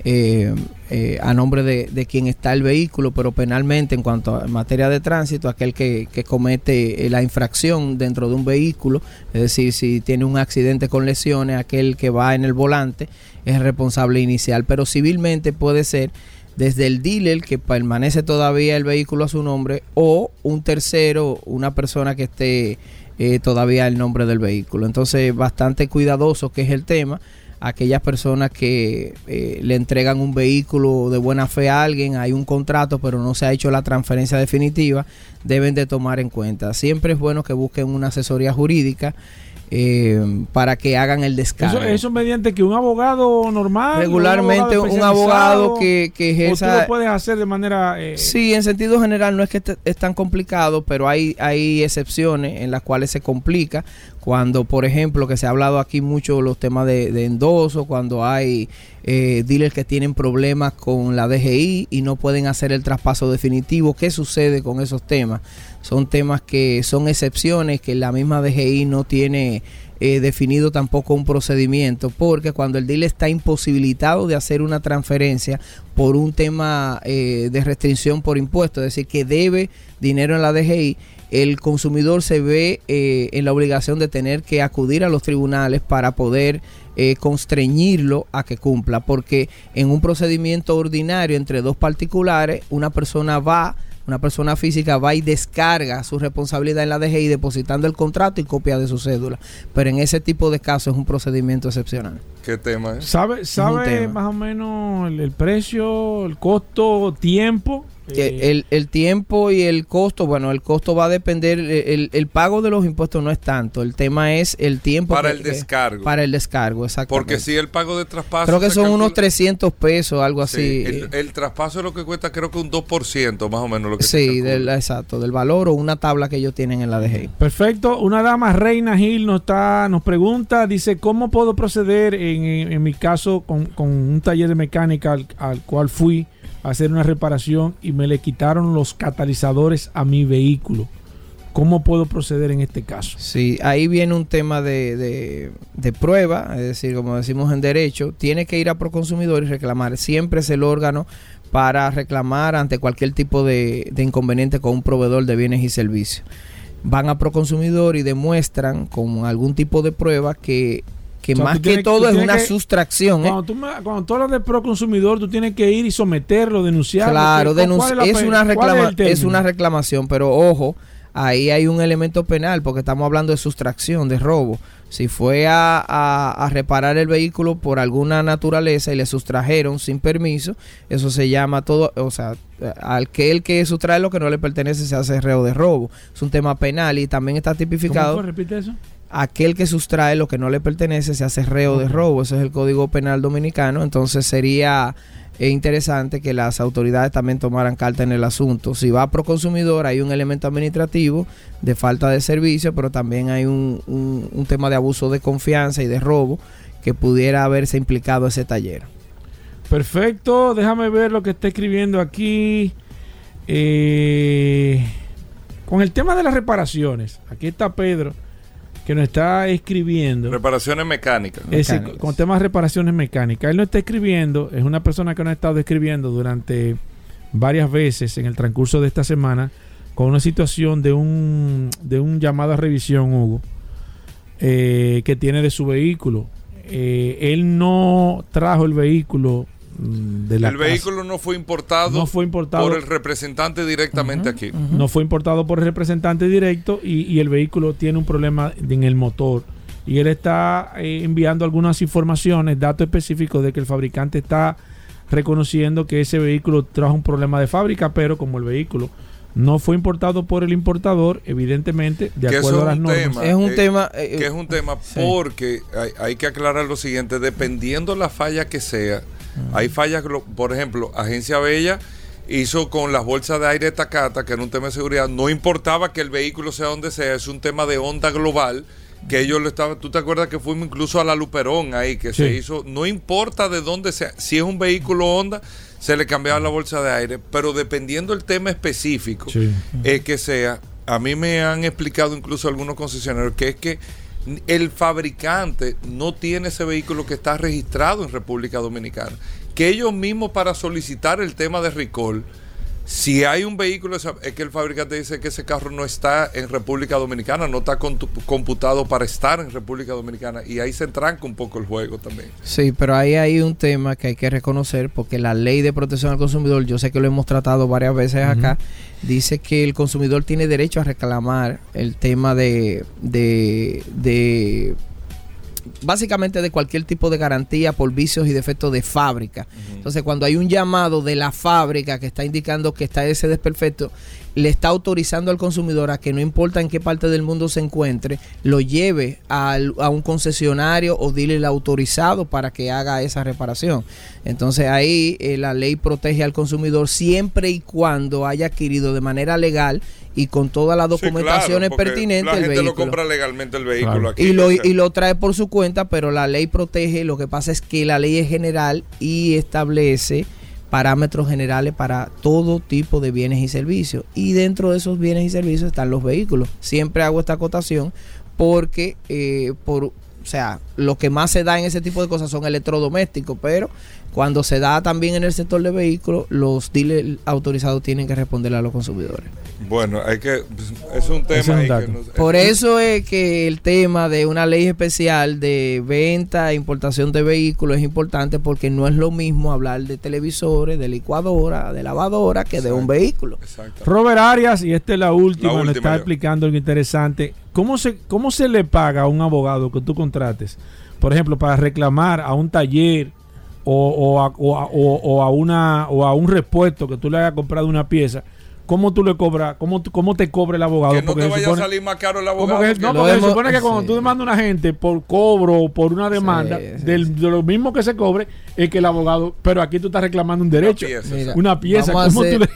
eh, eh, a nombre de, de quien está el vehículo, pero penalmente en cuanto a en materia de tránsito, aquel que, que comete eh, la infracción dentro de un vehículo, es decir, si tiene un accidente con lesiones, aquel que va en el volante es responsable inicial, pero civilmente puede ser desde el dealer que permanece todavía el vehículo a su nombre o un tercero, una persona que esté eh, todavía el nombre del vehículo. Entonces, bastante cuidadoso que es el tema. Aquellas personas que eh, le entregan un vehículo de buena fe a alguien, hay un contrato, pero no se ha hecho la transferencia definitiva, deben de tomar en cuenta. Siempre es bueno que busquen una asesoría jurídica eh, para que hagan el descargo. Eso, eso mediante que un abogado normal. Regularmente un abogado que, que O tú ejerza... lo puedes hacer de manera. eh, Sí, en sentido general no es que te- es tan complicado, pero hay, hay excepciones en las cuales se complica. Cuando, por ejemplo, que se ha hablado aquí mucho los temas de, de endoso, cuando hay eh, dealers que tienen problemas con la DGI y no pueden hacer el traspaso definitivo. ¿Qué sucede con esos temas? Son temas que son excepciones, que la misma DGI no tiene eh, definido tampoco un procedimiento, porque cuando el dealer está imposibilitado de hacer una transferencia por un tema eh, de restricción por impuesto, es decir, que debe dinero en la DGI, el consumidor se ve eh, en la obligación de tener que acudir a los tribunales para poder eh, constreñirlo a que cumpla, porque en un procedimiento ordinario entre dos particulares, una persona va una persona física va y descarga su responsabilidad en la DGI depositando el contrato y copia de su cédula. Pero en ese tipo de casos es un procedimiento excepcional. ¿Qué tema es? ¿Sabe, sabe tema. más o menos el, el precio, el costo, tiempo? Que Eh, el, el tiempo y el costo, bueno, el costo va a depender, el, el pago de los impuestos no es tanto, el tema es el tiempo. Para que- el descargo. Para el descargo, exacto. Porque si el pago de traspaso. Creo que son unos calcula- 300 pesos, algo Sí, así. el, el traspaso es lo que cuesta, creo que un 2%, más o menos lo que Sí, del, exacto, del valor o una tabla que ellos tienen en la DGI. Perfecto. Una dama, Reina Gil, nos, está, nos pregunta, dice, ¿cómo puedo proceder en, en- en mi caso con, con un taller de mecánica al, al cual fui hacer una reparación y me le quitaron los catalizadores a mi vehículo? ¿Cómo puedo proceder en este caso? Sí, ahí viene un tema de, de, prueba, es decir, como decimos en derecho, tiene que ir a Proconsumidor y reclamar. Siempre es el órgano para reclamar ante cualquier tipo de, de inconveniente con un proveedor de bienes y servicios. Van a Proconsumidor y demuestran con algún tipo de prueba que, que O sea, más tú que todo tú es una que- sustracción. ¿eh? Cuando tú, me- cuando tú hablas de proconsumidor, tú tienes que ir y someterlo, denunciarlo. Claro, ¿Qué- denunci- es, una reclama es una reclamación, pero ojo, ahí hay un elemento penal porque estamos hablando de sustracción, de robo. Si fue a, a- a reparar el vehículo por alguna naturaleza y le sustrajeron sin permiso, eso se llama todo, o sea, al que el que sustrae lo que no le pertenece se hace reo de robo. Es un tema penal y también está ¿Cómo tipificado fue? Repite eso. Aquel que sustrae lo que no le pertenece se hace reo de robo. Ese es el Código Penal Dominicano. Entonces sería eh, interesante que las autoridades también tomaran carta en el asunto. Si va a Proconsumidor hay un elemento administrativo de falta de servicio, pero también hay un, un- un tema de abuso de confianza y de robo que pudiera haberse implicado ese taller. Perfecto, déjame ver lo que está escribiendo aquí. Eh, con el tema de las reparaciones, aquí está Pedro, que nos está escribiendo. Reparaciones mecánicas. Con temas de reparaciones mecánicas. Él nos está escribiendo, es una persona que nos ha estado escribiendo durante varias veces en el transcurso de esta semana con una situación de un, de un llamado a revisión, Hugo, eh, que tiene de su vehículo. Eh, él no trajo el vehículo de la El casa. vehículo no fue importado, No fue importado. por el representante directamente aquí. No fue importado por el representante directo y, y el vehículo tiene un problema en el motor. Y él está eh, enviando algunas informaciones, datos específicos de que el fabricante está reconociendo que ese vehículo trajo un problema de fábrica, pero como el vehículo no fue importado por el importador, evidentemente, de Que acuerdo a las normas. tema. Es un eh, tema... eh, que es un tema Sí. porque hay, hay que aclarar lo siguiente, dependiendo la falla que sea, hay fallas, por ejemplo, Agencia Bella hizo con las bolsas de aire Takata, que era un tema de seguridad, no importaba que el vehículo sea donde sea, es un tema de onda global que ellos lo estaban, tú te acuerdas que fuimos incluso a la Luperón ahí, que Sí. se hizo, no importa de dónde sea, si es un vehículo Honda, se le cambiaba la bolsa de aire, pero dependiendo del tema específico Sí. eh, que sea, a mí me han explicado incluso algunos concesionarios que es que el fabricante no tiene ese vehículo que está registrado en República Dominicana, que ellos mismos para solicitar el tema de recall si hay un vehículo, es que el fabricante dice que ese carro no está en República Dominicana, no está computado para estar en República Dominicana. Y ahí se tranca un poco el juego también. Sí, pero ahí hay un tema que hay que reconocer porque la ley de protección al consumidor, yo sé que lo hemos tratado varias veces acá, dice que el consumidor tiene derecho a reclamar el tema de, de, de básicamente de cualquier tipo de garantía por vicios y defectos de fábrica. Entonces, cuando hay un llamado de la fábrica que está indicando que está ese desperfecto, le está autorizando al consumidor a que no importa en qué parte del mundo se encuentre, lo lleve al- a un concesionario o dile el autorizado para que haga esa reparación. Entonces ahí eh, la ley protege al consumidor siempre y cuando haya adquirido de manera legal y con todas las Sí, claro, documentaciones pertinentes La el vehículo lo compra legalmente el vehículo Claro. aquí. y lo, y lo trae por su cuenta, pero la ley protege, lo que pasa es que la ley es general y establece parámetros generales para todo tipo de bienes y servicios. Y dentro de esos bienes y servicios están los vehículos. Siempre hago esta acotación porque eh, por o sea, lo que más se da en ese tipo de cosas son electrodomésticos, pero cuando se da también en el sector de vehículos, los dealers autorizados tienen que responderle a los consumidores. Bueno, hay que. Es un tema es un que Por eso es que el tema de una ley especial de venta e importación de vehículos es importante porque no es lo mismo hablar de televisores, de licuadora, de lavadora que de un vehículo. Exacto. Robert Arias, y esta es la última, La nos última está explicando algo interesante. ¿Cómo se, ¿Cómo se le paga a un abogado que tú contrates? Por ejemplo, para reclamar a un taller o, o a, o a- o- a una, o a un repuesto que tú le hayas comprado una pieza. ¿Cómo tú le cobras? ¿Cómo, cómo te cobra el abogado? Que no Porque te se vaya supone- a salir más caro el abogado. que- que- no, porque se supone que cuando sí. tú demandas a una gente por cobro o por una demanda, Sí, sí, del- sí. de lo mismo que se cobre, es que el abogado, pero aquí tú estás reclamando un derecho, pieza, Mira, una pieza. ¿Cómo, hacer- tú le-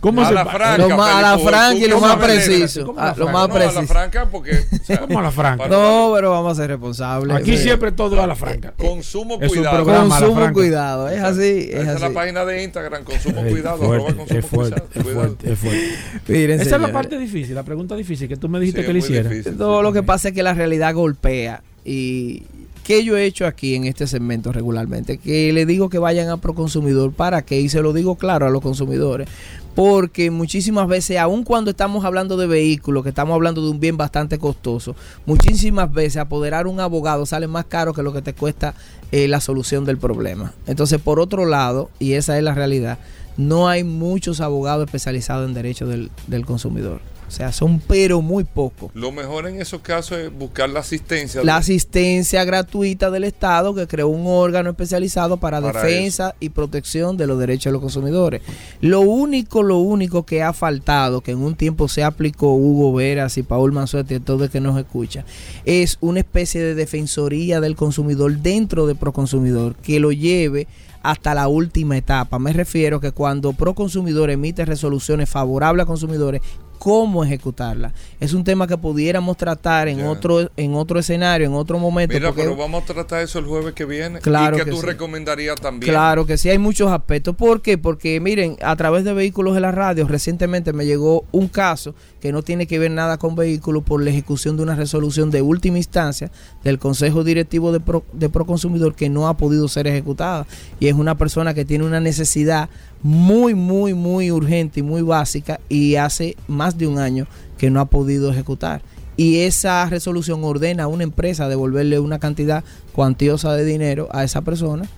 cómo A se la franca. Lo más, a la franca y lo más preciso. ¿cómo Ah, la Lo más no, a la preciso. franca porque. o sea, ¿Cómo a la franca? para- No, pero vamos a ser responsables. Aquí siempre todo a la franca. Consumo Es un cuidado. Consumo cuidado, es así, es Esa es la página de Instagram, consumo Es cuidado, consumo es fuerte, cuidado. Fuerte. Miren, Esa es la parte difícil, la pregunta difícil que tú me dijiste Sí, que le hiciera. difícil. Todo lo que pasa es que la realidad golpea. Y ¿qué yo he hecho aquí en este segmento regularmente? Que le digo que vayan a Proconsumidor. ¿Para qué? Y se lo digo claro a los consumidores. Porque muchísimas veces, aun cuando estamos hablando de vehículos, que estamos hablando de un bien bastante costoso, muchísimas veces apoderar un abogado sale más caro que lo que te cuesta eh, la solución del problema. Entonces, por otro lado, y esa es la realidad, no hay muchos abogados especializados en derechos del, del consumidor. O sea, son pero muy pocos Lo mejor en esos casos es buscar la asistencia. la de- asistencia gratuita del Estado que creó un órgano especializado para, Para defensa y protección de los derechos de los consumidores. Lo único, lo único que ha faltado, que en un tiempo se aplicó Hugo Veras y Paul Manzueto y todo el que nos escucha, es una especie de defensoría del consumidor dentro de Proconsumidor que lo lleve hasta la última etapa. Me refiero que cuando Proconsumidor emite resoluciones favorables a consumidores, cómo ejecutarla. Es un tema que pudiéramos tratar en otro en otro escenario, en otro momento. Mira, porque- pero vamos a tratar eso el jueves que viene. Claro y que, que tú sí. recomendarías también. Claro que sí, hay muchos aspectos. ¿Por qué? Porque miren, a través de vehículos de la radio, recientemente me llegó un caso que no tiene que ver nada con vehículos por la ejecución de una resolución de última instancia del Consejo Directivo de, Pro, de Proconsumidor que no ha podido ser ejecutada. Y es una persona que tiene una necesidad muy, muy, muy urgente y muy básica y hace más de un año que no ha podido ejecutar. Y esa resolución ordena a una empresa devolverle una cantidad cuantiosa de dinero a esa persona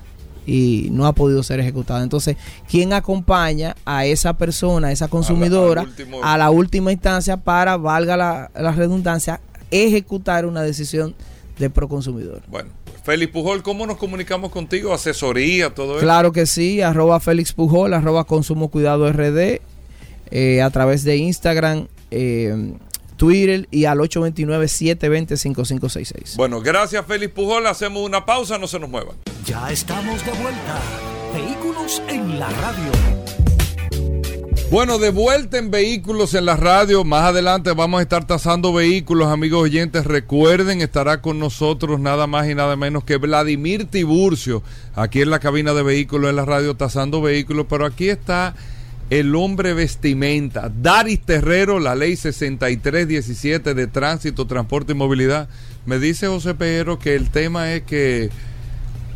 y no ha podido ser ejecutada. Entonces, ¿quién acompaña a esa persona, a esa consumidora, último- a la última instancia para, valga la, la redundancia, ejecutar una decisión de proconsumidor? Bueno, Félix Pujol, ¿cómo nos comunicamos contigo? Asesoría, todo eso. Claro que sí, arroba Félix Pujol, arroba Consumo Cuidado RD, eh, a través de Instagram, eh, Twitter y al 829-720-5566. Bueno, gracias Félix Pujol. Hacemos una pausa, no se nos muevan. Ya estamos de vuelta. Vehículos en la radio. Bueno, de vuelta en vehículos en la radio. Más adelante vamos a estar tasando vehículos, amigos oyentes. Recuerden, estará con nosotros nada más y nada menos que Vladimir Tiburcio, aquí en la cabina de vehículos en la radio, tasando vehículos. Pero aquí está el hombre vestimenta, Daris Terrero, la ley 6317 de tránsito, transporte y movilidad. Me dice José Pejero que el tema es que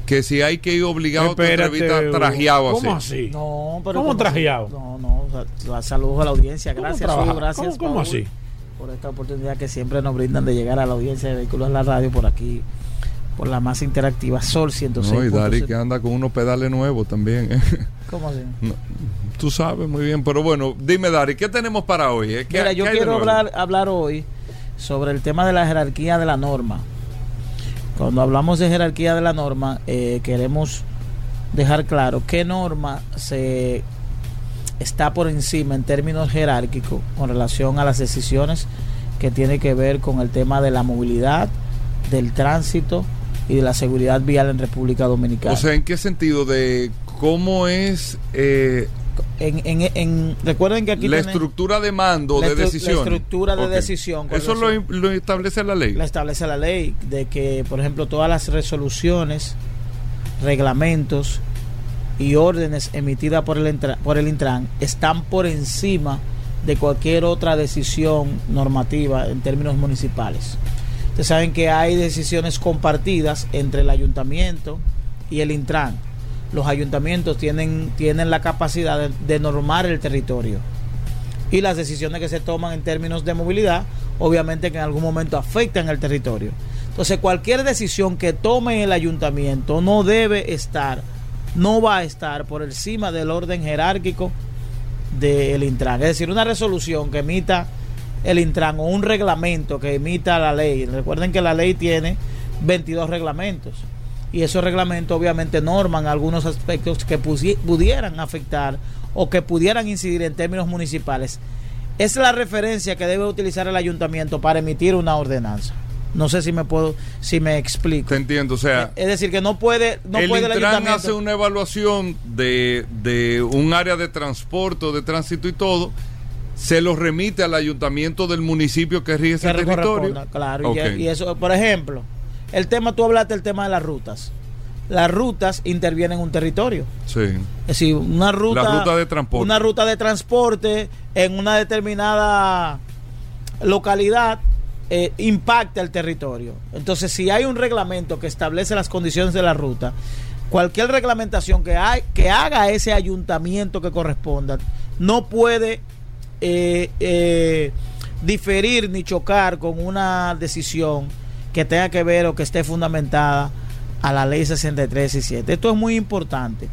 que si hay que ir obligado a entrevista trajeado ¿Cómo así. así? No, pero ¿Cómo como trajeado? No, no, saludos a la audiencia. ¿Cómo Gracias? Hugo, gracias. ¿Cómo- cómo así? Por esta oportunidad que siempre nos brindan de llegar a la audiencia de vehículos en la radio por aquí, por la más interactiva Sol 106. No, y Dari que anda con unos pedales nuevos también. ¿eh? ¿Cómo así? No, tú sabes muy bien, pero bueno, dime Dari, ¿qué tenemos para hoy? eh? ¿Qué- Mira, yo quiero hablar, hablar hoy sobre el tema de la jerarquía de la norma. Cuando hablamos de jerarquía de la norma, eh, queremos dejar claro qué norma se está por encima en términos jerárquicos con relación a las decisiones que tiene que ver con el tema de la movilidad, del tránsito y de la seguridad vial en República Dominicana. O sea, ¿en qué sentido de cómo es eh, en, en- en- recuerden que aquí la tiene- estructura de mando de estru- la decisión? estructura de decisión, Eso lo, lo establece la ley. la establece la ley de que, por ejemplo, todas las resoluciones, reglamentos y órdenes emitidas por el, por el Intran están por encima de cualquier otra decisión normativa en términos municipales. Ustedes saben que hay decisiones compartidas entre el ayuntamiento y el Intran. Los ayuntamientos tienen, tienen la capacidad de, de normar el territorio y las decisiones que se toman en términos de movilidad, obviamente que en algún momento afectan el territorio. Entonces, cualquier decisión que tome el ayuntamiento no debe estar, no va a estar por encima del orden jerárquico del Intran. Es decir, una resolución que emita el Intran o un reglamento que emita la ley. Recuerden que la ley tiene 22 reglamentos y esos reglamentos obviamente norman algunos aspectos que pudieran afectar o que pudieran incidir en términos municipales. Es la referencia que debe utilizar el ayuntamiento para emitir una ordenanza. No sé si me puedo, si me explico. Te entiendo, o sea, Es decir, que no puede, no el puede el Intran ayuntamiento. hace una evaluación de, de un área de transporte, de tránsito y todo, se lo remite al ayuntamiento del municipio que rige ese que territorio. Claro, y- Ok. y, eso, por ejemplo, el tema, tú hablaste del tema de las rutas. Las rutas intervienen en un territorio. Sí. Es decir, una ruta, La ruta de transporte. Una ruta de transporte en una determinada localidad eh, impacta el territorio. Entonces, si hay un reglamento que establece las condiciones de la ruta, cualquier reglamentación que, hay, que haga ese ayuntamiento que corresponda no puede eh, eh, diferir ni chocar con una decisión que tenga que ver o que esté fundamentada a la ley 63 y 7. Esto es muy importante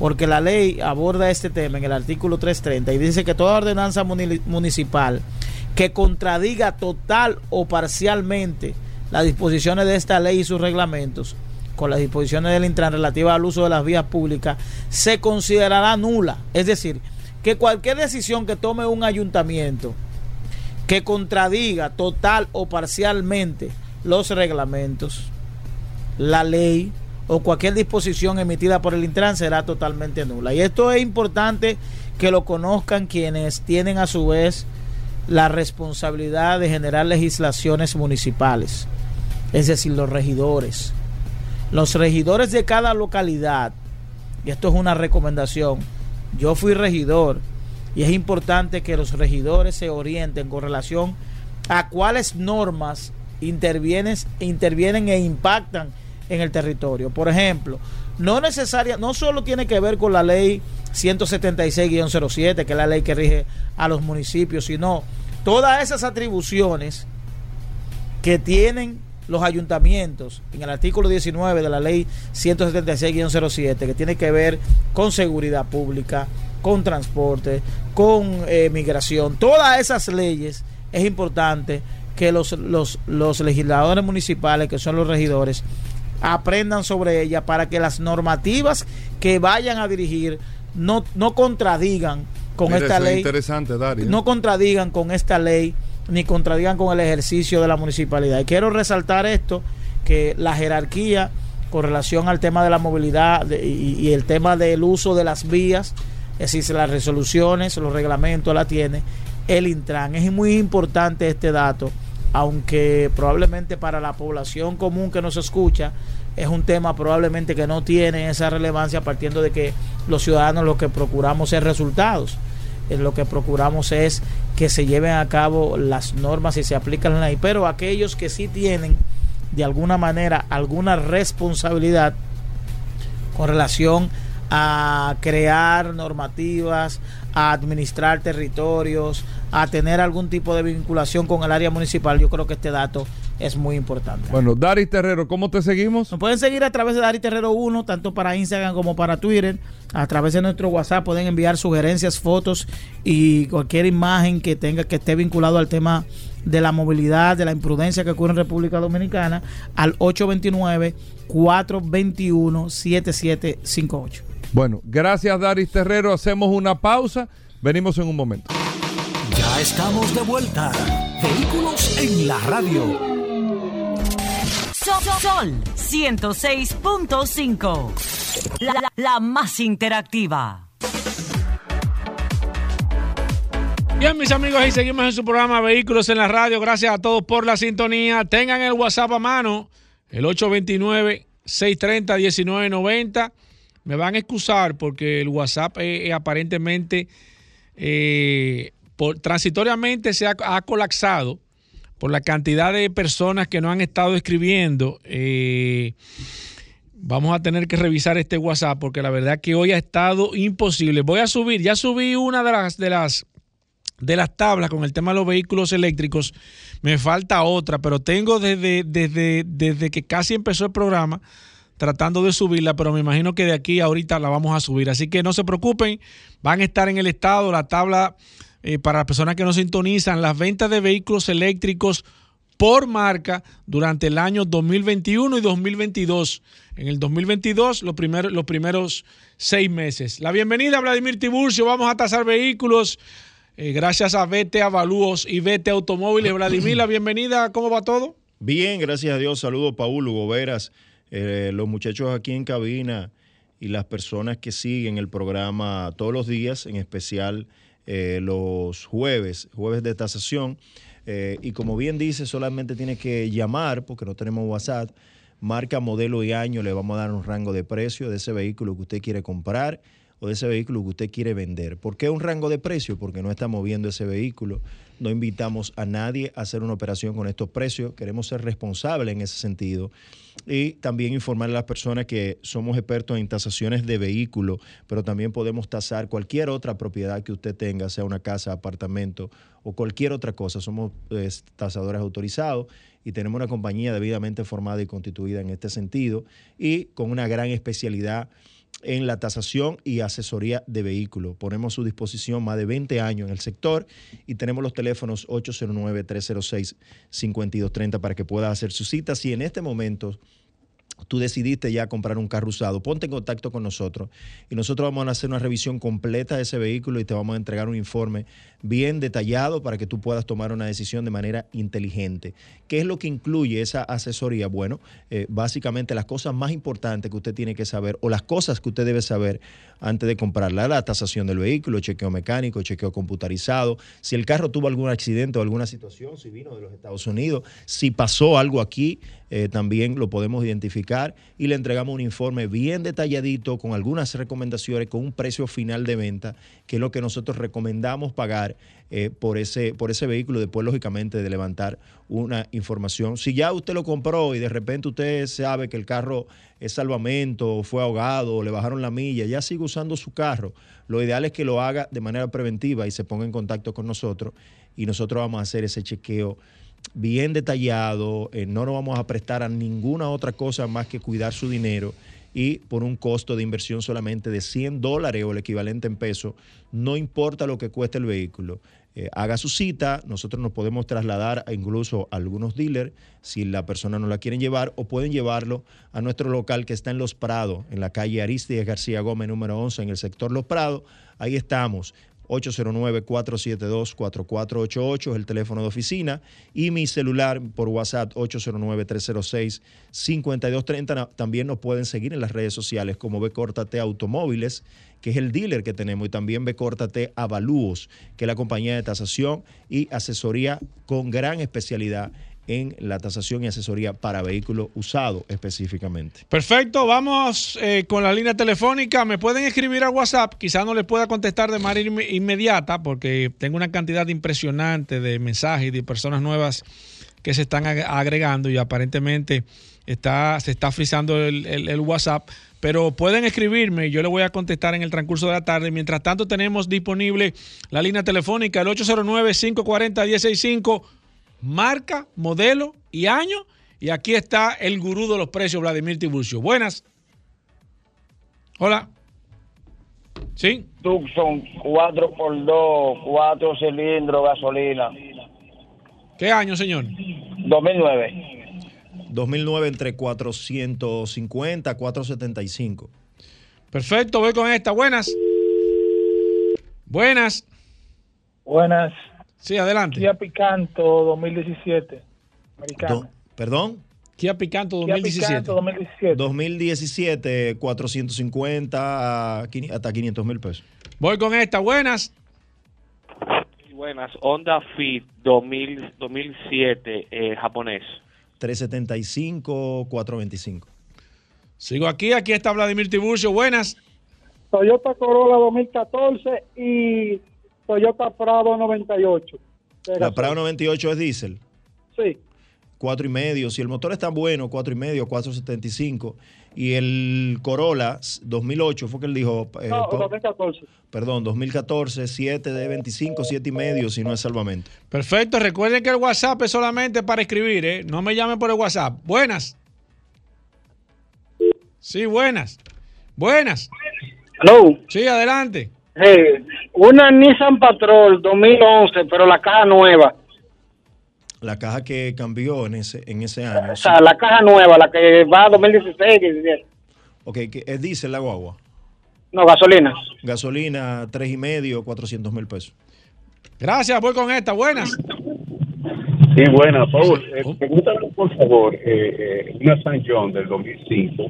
porque la ley aborda este tema en el artículo 330 y dice que toda ordenanza muni- municipal que contradiga total o parcialmente las disposiciones de esta ley y sus reglamentos con las disposiciones del Intran relativas al uso de las vías públicas se considerará nula. Es decir, que cualquier decisión que tome un ayuntamiento que contradiga total o parcialmente los reglamentos, la ley o cualquier disposición emitida por el Intran será totalmente nula. Y esto es importante que lo conozcan quienes tienen a su vez la responsabilidad de generar legislaciones municipales, es decir, los regidores. Los regidores de cada localidad, y esto es una recomendación, yo fui regidor y es importante que los regidores se orienten con relación a cuáles normas intervienen, intervienen e impactan en el territorio. Por ejemplo, no necesaria, no solo tiene que ver con la ley 176-07, que es la ley que rige a los municipios, sino todas esas atribuciones que tienen los ayuntamientos en el artículo 19 de la ley 176-07, que tiene que ver con seguridad pública, con transporte, con eh, migración, todas esas leyes es importante que los, los, los legisladores municipales, que son los regidores, aprendan sobre ella para que las normativas que vayan a dirigir no, no contradigan con Mira, esta ley interesante, Dari. ¿eh? no contradigan con esta ley ni contradigan con el ejercicio de la municipalidad. Y quiero resaltar esto, que la jerarquía con relación al tema de la movilidad de- y, y el tema del uso de las vías Es decir, las resoluciones, los reglamentos la tiene el Intran. Es muy importante este dato, aunque probablemente para la población común que nos escucha es un tema probablemente que no tiene esa relevancia partiendo de que los ciudadanos lo que procuramos es resultados. Eh, Lo que procuramos es que se lleven a cabo las normas y se aplican la ley, pero aquellos que sí tienen de alguna manera alguna responsabilidad con relación a crear normativas, a administrar territorios, a tener algún tipo de vinculación con el área municipal, yo creo que este dato es muy importante. Bueno, Dari Terrero, ¿cómo te seguimos? Nos pueden seguir a través de Dari Terrero 1, tanto para Instagram como para Twitter. A través de nuestro WhatsApp pueden enviar sugerencias, fotos y cualquier imagen que tenga que esté vinculado al tema de la movilidad, de la imprudencia que ocurre en República Dominicana al 829-421-7758. Bueno, gracias Daris Terrero. Hacemos una pausa. Venimos en un momento. Ya estamos de vuelta. Vehículos en la radio. Sol, Sol 106.5. La, la- la más interactiva. Bien, mis amigos, ahí seguimos en su programa Vehículos en la Radio. Gracias a todos por la sintonía. Tengan el WhatsApp a mano, el 829-630-1990. Me van a excusar porque el WhatsApp eh, eh, aparentemente, eh, por- transitoriamente se ha, colapsado por la cantidad de personas que no han estado escribiendo. Eh, Vamos a tener que revisar este WhatsApp porque la verdad que hoy ha estado imposible. Voy a subir, ya subí una de las de las de las tablas con el tema de los vehículos eléctricos. Me falta otra, pero tengo desde, desde, desde que casi empezó el programa tratando de subirla, pero me imagino que de aquí ahorita la vamos a subir. Así que no se preocupen, van a estar en el estado la tabla eh, para las personas que no sintonizan, las ventas de vehículos eléctricos por marca durante el año 2021 y 2022. En el 2022, los primeros, los primeros seis meses. La bienvenida Vladimir Tiburcio. Vamos a tasar vehículos. eh, gracias a Vete Avalúos y Vete Automóviles. Vladimir, la bienvenida. ¿Cómo va todo? Bien, gracias a Dios. Saludos, Paul, Hugo Veras, eh, los muchachos aquí en cabina y las personas que siguen el programa todos los días, en especial eh, los jueves, jueves de tasación. Eh, y como bien dice, solamente tiene que llamar, porque no tenemos WhatsApp, marca, modelo y año, le vamos a dar un rango de precio de ese vehículo que usted quiere comprar o de ese vehículo que usted quiere vender. ¿Por qué un rango de precio? Porque no estamos viendo ese vehículo, no invitamos a nadie a hacer una operación con estos precios, queremos ser responsables en ese sentido y también informar a las personas que somos expertos en tasaciones de vehículos, pero también podemos tasar cualquier otra propiedad que usted tenga, sea una casa, apartamento o cualquier otra cosa. Somos eh, tasadores autorizados y tenemos una compañía debidamente formada y constituida en este sentido y con una gran especialidad en la tasación y asesoría de vehículos. Ponemos a su disposición más de 20 años en el sector y tenemos los teléfonos 809-306-5230 para que pueda hacer su cita. Si en este momento tú decidiste ya comprar un carro usado, ponte en contacto con nosotros y nosotros vamos a hacer una revisión completa de ese vehículo y te vamos a entregar un informe bien detallado para que tú puedas tomar una decisión de manera inteligente. ¿Qué es lo que incluye esa asesoría? Bueno, eh, básicamente las cosas más importantes que usted tiene que saber o las cosas que usted debe saber antes de comprarla, la tasación del vehículo, chequeo mecánico, chequeo computarizado, si el carro tuvo algún accidente o alguna situación, si vino de los Estados Unidos, si pasó algo aquí, eh, también lo podemos identificar y le entregamos un informe bien detalladito con algunas recomendaciones, con un precio final de venta, que es lo que nosotros recomendamos pagar eh, por, ese, por ese vehículo, después lógicamente de levantar una información. Si ya usted lo compró y de repente usted sabe que el carro es salvamento, fue ahogado, le bajaron la milla, ya sigue usando su carro, lo ideal es que lo haga de manera preventiva y se ponga en contacto con nosotros y nosotros vamos a hacer ese chequeo bien detallado, eh, no nos vamos a prestar a ninguna otra cosa más que cuidar su dinero y por un costo de inversión solamente de 100 dólares o el equivalente en pesos, no importa lo que cueste el vehículo. Eh, haga su cita, nosotros nos podemos trasladar incluso a algunos dealers si la persona no la quieren llevar o pueden llevarlo a nuestro local que está en Los Prados, en la calle Aristides García Gómez número 11 en el sector Los Prados. Ahí estamos. 809-472-4488 es el teléfono de oficina y mi celular por WhatsApp 809-306-5230. También nos pueden seguir en las redes sociales como Becórtate Automóviles, que es el dealer que tenemos, y también Becórtate Avalúos, que es la compañía de tasación y asesoría con gran especialidad en la tasación y asesoría para vehículos usados específicamente. Perfecto, vamos eh, con la línea telefónica. Me pueden escribir al WhatsApp, quizás no les pueda contestar de manera inme- inmediata porque tengo una cantidad impresionante de mensajes de personas nuevas que se están ag- agregando y aparentemente está, se está frizando el, WhatsApp. Pero pueden escribirme yo le voy a contestar en el transcurso de la tarde. Mientras tanto, tenemos disponible la línea telefónica, el 809-540-165 marca, modelo y año. Y aquí está el gurú de los precios, Vladimir Tiburcio. Buenas. Hola. Sí. Tucson 4x2, 4 cilindros, gasolina. ¿Qué año, señor? 2009. 2009 entre 450 475. Perfecto, voy con esta. Buenas. Buenas. Buenas. Sí, adelante. Kia Picanto 2017. Americano. ¿Perdón? Kia Picanto Kia Picanto 2017. 2017, 450 a quini- hasta 500 mil pesos. Voy con esta. Buenas. Buenas, Honda Fit 2000, 2007 eh, japonés. 375, 425. Sigo aquí. Aquí está Vladimir Tiburcio. Buenas. Toyota Corolla 2014 y Toyota Prado 98. De La. Prado 98 es diésel. Sí. Cuatro y medio. Si el motor está bueno, cuatro y medio, 475. Y el Corolla 2008 fue que él dijo. eh, No, po- 2014. perdón, 2014, 7 de 25, 7 y medio, si no es salvamento. Perfecto. Recuerden que el WhatsApp es solamente para escribir, ¿eh? No me llamen por el WhatsApp. Buenas. Sí, buenas. Buenas. Hello. Sí, adelante. Hey, una Nissan Patrol 2011, pero la caja nueva. La caja que cambió en ese, en ese año. O sea, la caja nueva, la que va a 2016, 17. Ok, que es diésel la guagua. No, gasolina. Gasolina, tres y medio, 400 mil pesos. Gracias, voy con esta. Buenas. Sí, buena, Paul. Eh, pregúntale, por favor, eh, eh, una San John del 2005.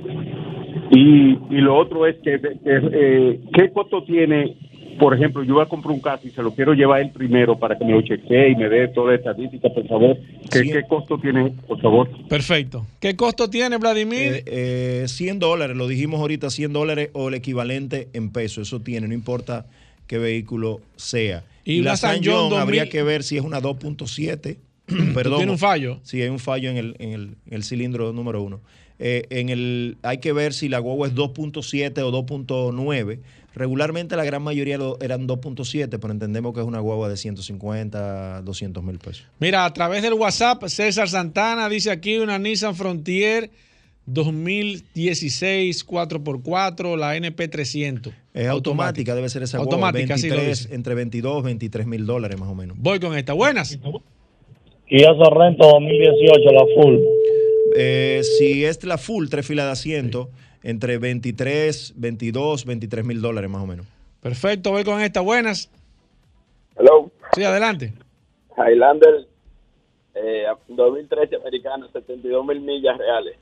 Y, y lo otro es que, que, eh, ¿qué costo tiene? Por ejemplo, yo voy a comprar un carro y se lo quiero llevar él primero para que me lo chequee y me dé toda la estadística, por favor. ¿Qué, Sí. ¿qué costo tiene, por favor? Perfecto. ¿Qué costo tiene, Vladimir? Eh, eh, 100 dólares, lo dijimos ahorita, 100 dólares o el equivalente en pesos. Eso tiene, no importa qué vehículo sea. Y la San San John John 2000. habría que ver si es una 2.7. Perdón. tiene un fallo? Sí, hay un fallo en el, en el, en el cilindro número uno. Eh, en el, hay que ver si la guagua es 2.7 o 2.9. Regularmente la gran mayoría lo- eran 2.7, pero entendemos que es una guagua de 150, 200 mil pesos. Mira, a través del WhatsApp, César Santana dice aquí una Nissan Frontier 2016 4x4, la NP300. Es automática, debe ser esa guagua. Automática, sí lo 23, dice. entre 22 23 mil dólares más o menos. Voy con esta. Buenas. Kia Sorrento 2018, la full. Eh, si es la full, tres filas de asiento, entre 23, 22, 23 mil dólares más o menos. Perfecto, voy con esta. Buenas. Hello. Sí, adelante. Highlander eh, 2013 americano, 72 mil millas reales.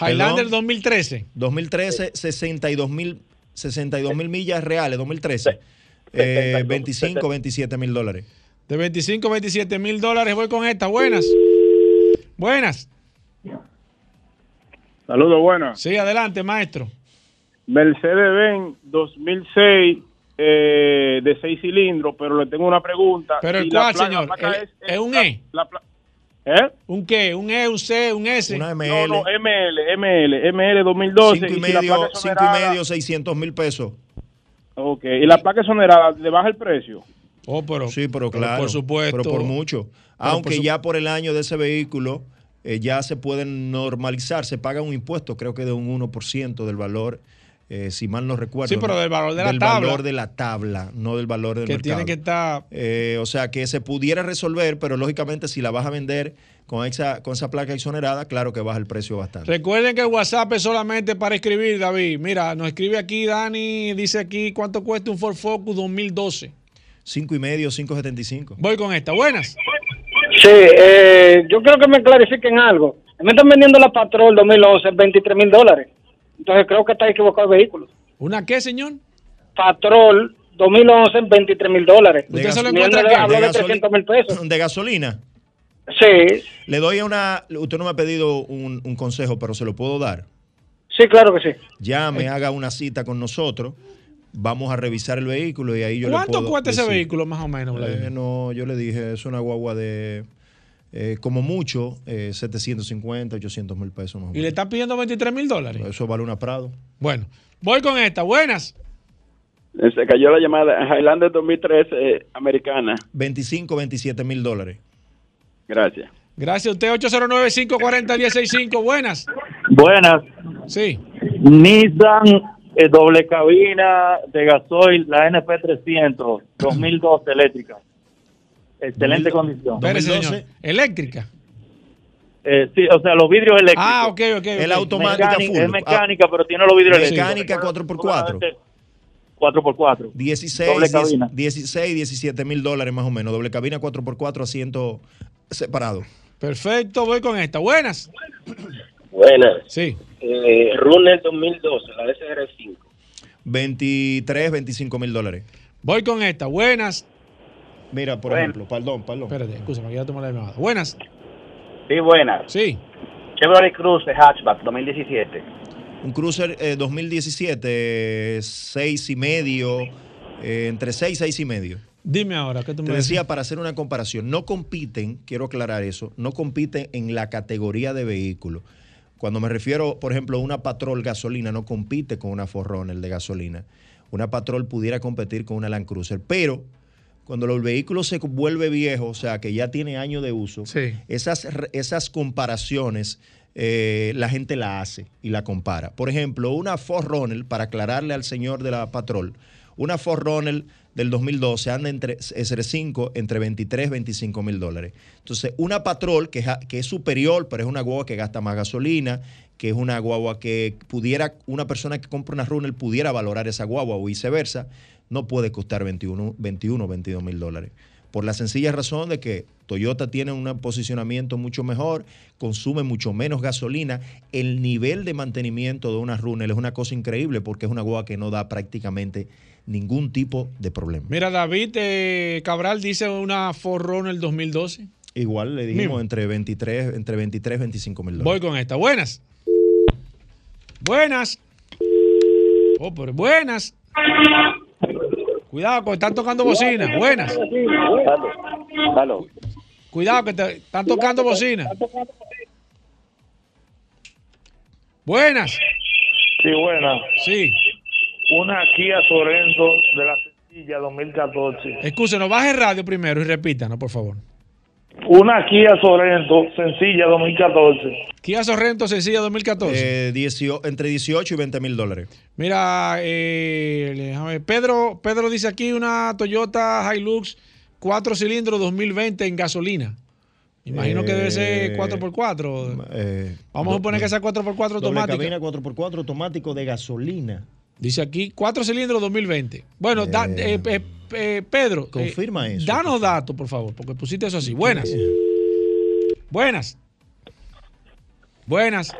Highlander Perdón. 2013. 2013, 62 mil 62 mil millas reales, 2013. Eh, 25, 27 mil dólares. De 25 27 mil dólares. Voy con esta. Buenas. Buenas. Saludos, buenas. Sí, adelante, maestro. Mercedes-Benz 2006 eh, de 6 cilindros, pero le tengo una pregunta. Pero el la cuál, placa- señor, la placa El- ¿es un E? la pla- ¿Eh? ¿Un qué? ¿Un E, un C, un S? Una No, ML. no, ML, ML, ML 2012. 5 y si la medio, es cinco y medio, 600 mil pesos. Ok, y la placa exonerada, ¿le baja el precio? Oh, pero, Sí, pero pero claro. por supuesto. Pero por mucho. Pero Aunque por ya por el año de ese vehículo eh, ya se pueden normalizar, se paga un impuesto, creo que de un 1% del valor, eh, si mal no recuerdo. Sí, pero del valor de la Del tabla. valor de la tabla, no del valor del que mercado. tiene que estar. Eh, o sea, que se pudiera resolver, pero lógicamente si la vas a vender con esa, con esa placa exonerada, claro que baja el precio bastante. Recuerden que el WhatsApp es solamente para escribir, David. Mira, nos escribe aquí Dani, dice aquí cuánto cuesta un Ford Focus 2012. 5 y medio, 5.75. Voy con esta. Buenas. Sí, eh, yo creo que me clarifiquen algo. Me están vendiendo la Patrol 2011 en 23 mil dólares. Entonces creo que está equivocado el vehículo. ¿Una qué, señor? Patrol 2011 en 23 mil dólares. ¿Usted se lo encuentra de, Habló de gasoli- 300 mil pesos. ¿De gasolina? Sí. Le doy una... Usted no me ha pedido un, un consejo, pero se lo puedo dar. Sí, claro que sí. Llame, haga una cita con nosotros. Vamos a revisar el vehículo y ahí yo le ¿Cuánto puedo cuesta ese decir. vehículo más o menos? Eh, no, yo le dije, es una guagua de... eh, como mucho, eh, 750, 800 mil pesos más o Y le menos. están pidiendo 23 mil dólares. Eso vale una Prado. Bueno, voy con esta. Buenas. Eh, Se cayó la llamada. Highlander 2013, eh, americana. 25, 27 mil dólares. Gracias. Gracias a usted. 809-540-165. Buenas. Buenas. Sí. Nissan eh, doble cabina de gasoil, la NP300, 2012 eléctrica. Excelente condición. Espérese, señor. Eléctrica. Eh, sí, o sea, los vidrios eléctricos. Ah, ok, ok. Es la automática Mecánica- full. Es mecánica, pero tiene los vidrios Mecánica eléctricos. 4x4. 4x4. 16, Doble 10 cabina. 16, 17 mil dólares más o menos. Doble cabina 4x4, asiento separado. Perfecto, voy con esta. Buenas. Buenas. Sí. Eh, Runner 2012, la SR5. 23, 25 mil dólares. Voy con esta. Buenas. Mira, por Bueno. ejemplo, perdón, perdón. Espérate, escúchame, que ya tomé la llamada. Buenas. Sí, buenas. Sí. Chevrolet Cruze hatchback 2017. Un Cruiser eh, 2017, 6 y medio, eh, entre 6 y 6 y medio. Dime ahora, ¿qué tú me Te decías? decía, para hacer una comparación, no compiten, quiero aclarar eso, no compiten en la categoría de vehículo. Cuando me refiero, por ejemplo, a una Patrol gasolina, no compite con una Forerunner de gasolina. Una Patrol pudiera competir con una Land Cruiser, pero cuando el vehículo se vuelve viejo, o sea, que ya tiene años de uso, esas, esas comparaciones eh, la gente la hace y la compara. Por ejemplo, una Forerunner, para aclararle al señor de la Patrol, una Forerunner del 2012 anda entre SR5 entre 23 y 25 mil dólares. Entonces, una Patrol que es, que es superior, pero es una guagua que gasta más gasolina, que es una guagua que pudiera, una persona que compra una Runner pudiera valorar esa guagua o viceversa, no puede costar 21, 21 o 22 mil dólares. Por la sencilla razón de que Toyota tiene un posicionamiento mucho mejor, consume mucho menos gasolina. El nivel de mantenimiento de una Runner es una cosa increíble porque es una guagua que no da prácticamente ningún tipo de problema. Mira, David eh, Cabral dice una Forerunner 2012. Igual le dijimos Mismo. entre 23, entre 23 y 25 mil Voy dólares. con esta. Buenas. Buenas. Oh, pero buenas. Cuidado, que están tocando bocina. Buenas. Cuidado, que te están tocando bocina. Buenas. Sí, buena. Sí. Una Kia Sorento de la sencilla 2014. Escúchenos, baje el radio primero y repítanos, por favor. Una Kia Sorento sencilla 2014. Kia Sorrento sencilla 2014. Eh, 18 entre 18 y 20 mil dólares. Mira, eh, déjame. Pedro, Pedro dice aquí una Toyota Hilux 4 cilindros 2020 en gasolina. Imagino que debe ser Eh, 4x4. Eh, Vamos a do- poner que sea 4x4 doble automática. cabina 4x4 automático de gasolina. Dice aquí 4 cilindros 2020. Bueno, da- eh, eh, eh, Pedro. eh, Confirma eso, Danos datos, por favor, porque pusiste eso así. Buenas. Buenas. Buenas.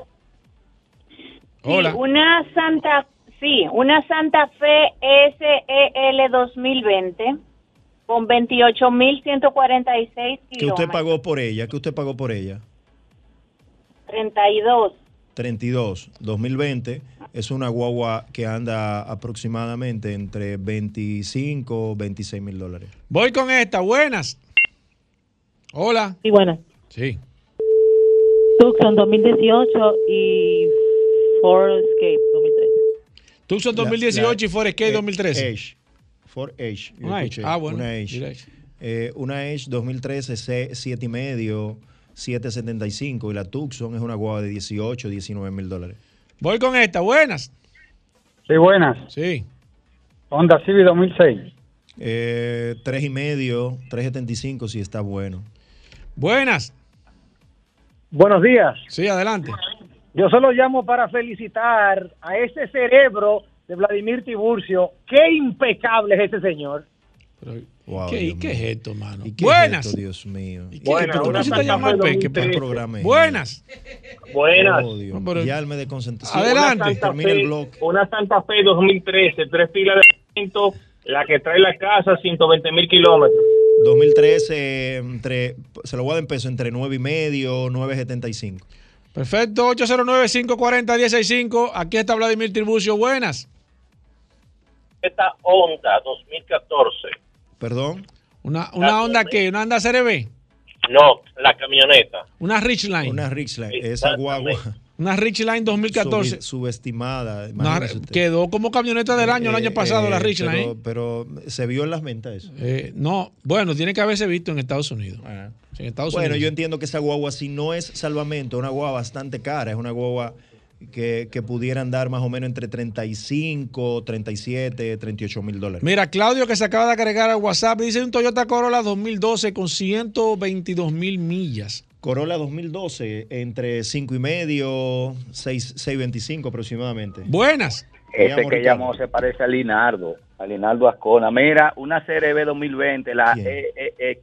Hola. Sí, una Santa, sí, una Santa Fe SEL 2020 con 28.146 ¿Qué usted kilómetros. pagó por ella? ¿Qué usted pagó por ella? 32. 32, 2020. Es una guagua que anda aproximadamente entre 25 o 26 mil dólares. Voy con esta. Buenas. Hola. Sí, buenas. Sí. Tucson 2018 y Ford Escape 2013. Tucson La- 2018 la- y Ford Escape eh, 2013. Edge. Ford Edge. Una Edge. Ah, bueno. Una Edge. Eh, una Edge 2013, 7 y medio, 775. Y la Tucson es una guagua de 18, 19 mil dólares. Voy con esta. Buenas. Sí, buenas. Sí. Honda Civic 2006. Eh, 3 y medio, 375 si está bueno. Buenas. Buenos días. Sí, adelante. Yo solo llamo para felicitar a ese cerebro de Vladimir Tiburcio. Qué impecable es ese señor. Wow, ¿Qué, Dios ¿qué es esto, mano? ¿Y qué Buenas. es esto, Dios mío? ¿Y qué- Buenas, pero tú una necesitas Santa llamar Fe Peque para 2013. programa es. Buenas. Buenas. Oh, Dios No, pero- mío. Ya me desconcentré. Sí, Adelante. Una Santa, Termina el Fe, blog. una Santa Fe 2013, tres pilas de asiento, la que trae la casa, 120 mil kilómetros. 2013, entre, se lo voy a dar en peso, entre 9 y medio, 9.75. Perfecto, 809-540-165. Aquí está Vladimir Tribucio. Buenas. Esta Honda 2014. Perdón. Una, una onda que, una onda CRB. No, la camioneta. Una Richline. Una Richline, esa guagua Una Richline 2014. subi- subestimada. Una- quedó como camioneta del año el Eh, año pasado la eh, Richline. Pero, pero se vio en las ventas eso. Eh, no, bueno, tiene que haberse visto en Estados Unidos. Sí, en Estados Bueno, Unidos. yo entiendo que esa guagua, si no es salvamento, es una guagua bastante cara. Es una guagua que, que pudieran dar más o menos entre 35, 37, 38 mil dólares. Mira, Claudio que se acaba de agregar al WhatsApp dice un Toyota Corolla 2012 con 122 mil millas. Corolla 2012, entre 5 y medio, 6, 6.25 aproximadamente. Buenas. Ese que llamó se parece a Linardo, a Linardo Ascona. Mira, una CRB 2020, la. EEX.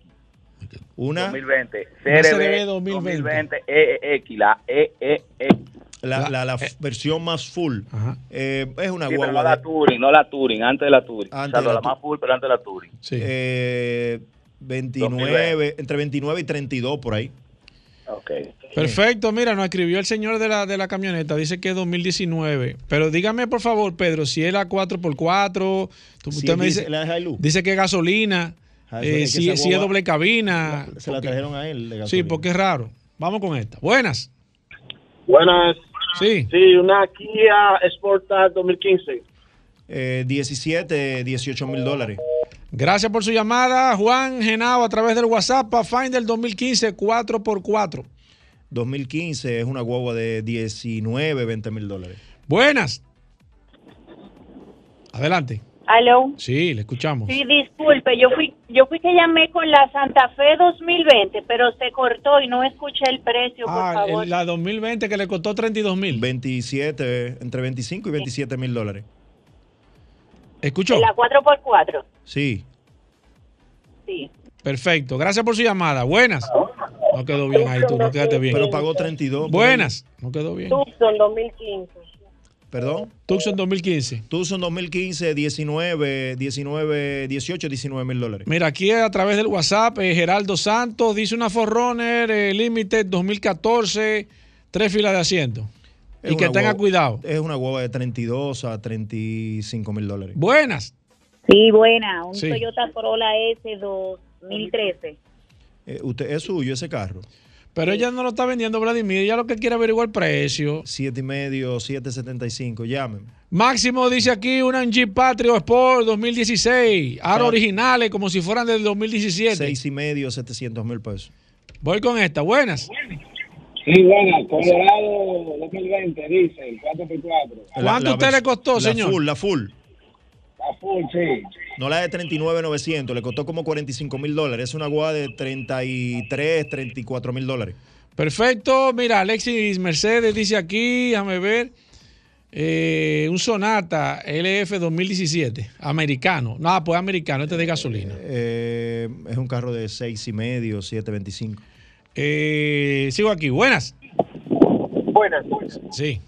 Una, 2020. Una CRB CRB 2020 EEX, la EEX. La, la, la versión más full. Eh, es una Sí, pero guagua no la Touring, no la Touring, antes de la Touring. Antes o sea, de la la más full, pero antes de la Touring. eh, 29, entre 29 y 32 por ahí. Ok. Perfecto, mira, nos escribió el señor de la, de la camioneta, dice que es 2019. Pero dígame, por favor, Pedro, si es la 4x4, tú- Si usted es me dice, la Hilux. dice que es gasolina, Ah, eh, es que si, esa si es doble cabina. Se la porque- trajeron a él de Sí, porque es raro. Vamos con esta. Buenas. Buenas. Sí. Sí, una Kia Sportage 2015. Eh, 17, 18 mil dólares. Gracias por su llamada, Juan Genao, a través del WhatsApp, Pathfinder 2015 4x4. 2015 es una guagua de 19, 20 mil dólares. Buenas. Adelante. Aló. Sí, le escuchamos. Sí, disculpe, yo fui, yo fui que llamé con la Santa Fe 2020, pero se cortó y no escuché el precio, por Ah, favor. el- la 2020 que le costó 32 mil. 27, entre 25 y 27 mil dólares. ¿Escuchó? La 4x4, Sí. sí. Perfecto. Gracias por su llamada. Buenas. No quedó bien ahí tú, no quedaste bien. Pero pagó 32. por Buenas. No quedó bien. Tucson 2015. ¿Perdón? Tucson 2015. Tucson 2015, 19, 19, 18, 19 mil dólares. Mira, aquí a través del WhatsApp, eh, Geraldo Santos dice una Forerunner eh, Limited 2014, tres filas de asiento. Es y que tenga cuidado. Es una guagua de 32 a 35 mil dólares. Buenas. Sí, buena, un Sí. Toyota Corolla S 2013. Eh, usted, es suyo ese carro. Pero ella no lo está vendiendo, Vladimir. Ella lo que quiere averiguar el precio. Siete y medio, 7.75. Llamen. Máximo dice aquí una Jeep Patrio Sport 2016. Aro originales como si fueran del 2017. Seis y medio, 700 mil pesos. Voy con esta. Buenas. Sí, bueno, Colorado 2020, dice, 4x4. ¿Cuánto a usted le costó, la señor? Full, la full. La full, sí. No la de 39,900, le costó como 45 mil dólares. Es una guagua de 33, 34 mil dólares. Perfecto. Mira, Alexis Mercedes dice aquí, déjame ver. eh, un Sonata LF 2017, americano. Nada, pues americano, este es de gasolina. Eh, es un carro de 6 y medio, 7.25. Eh, sigo aquí, buenas. Buenas. Sí.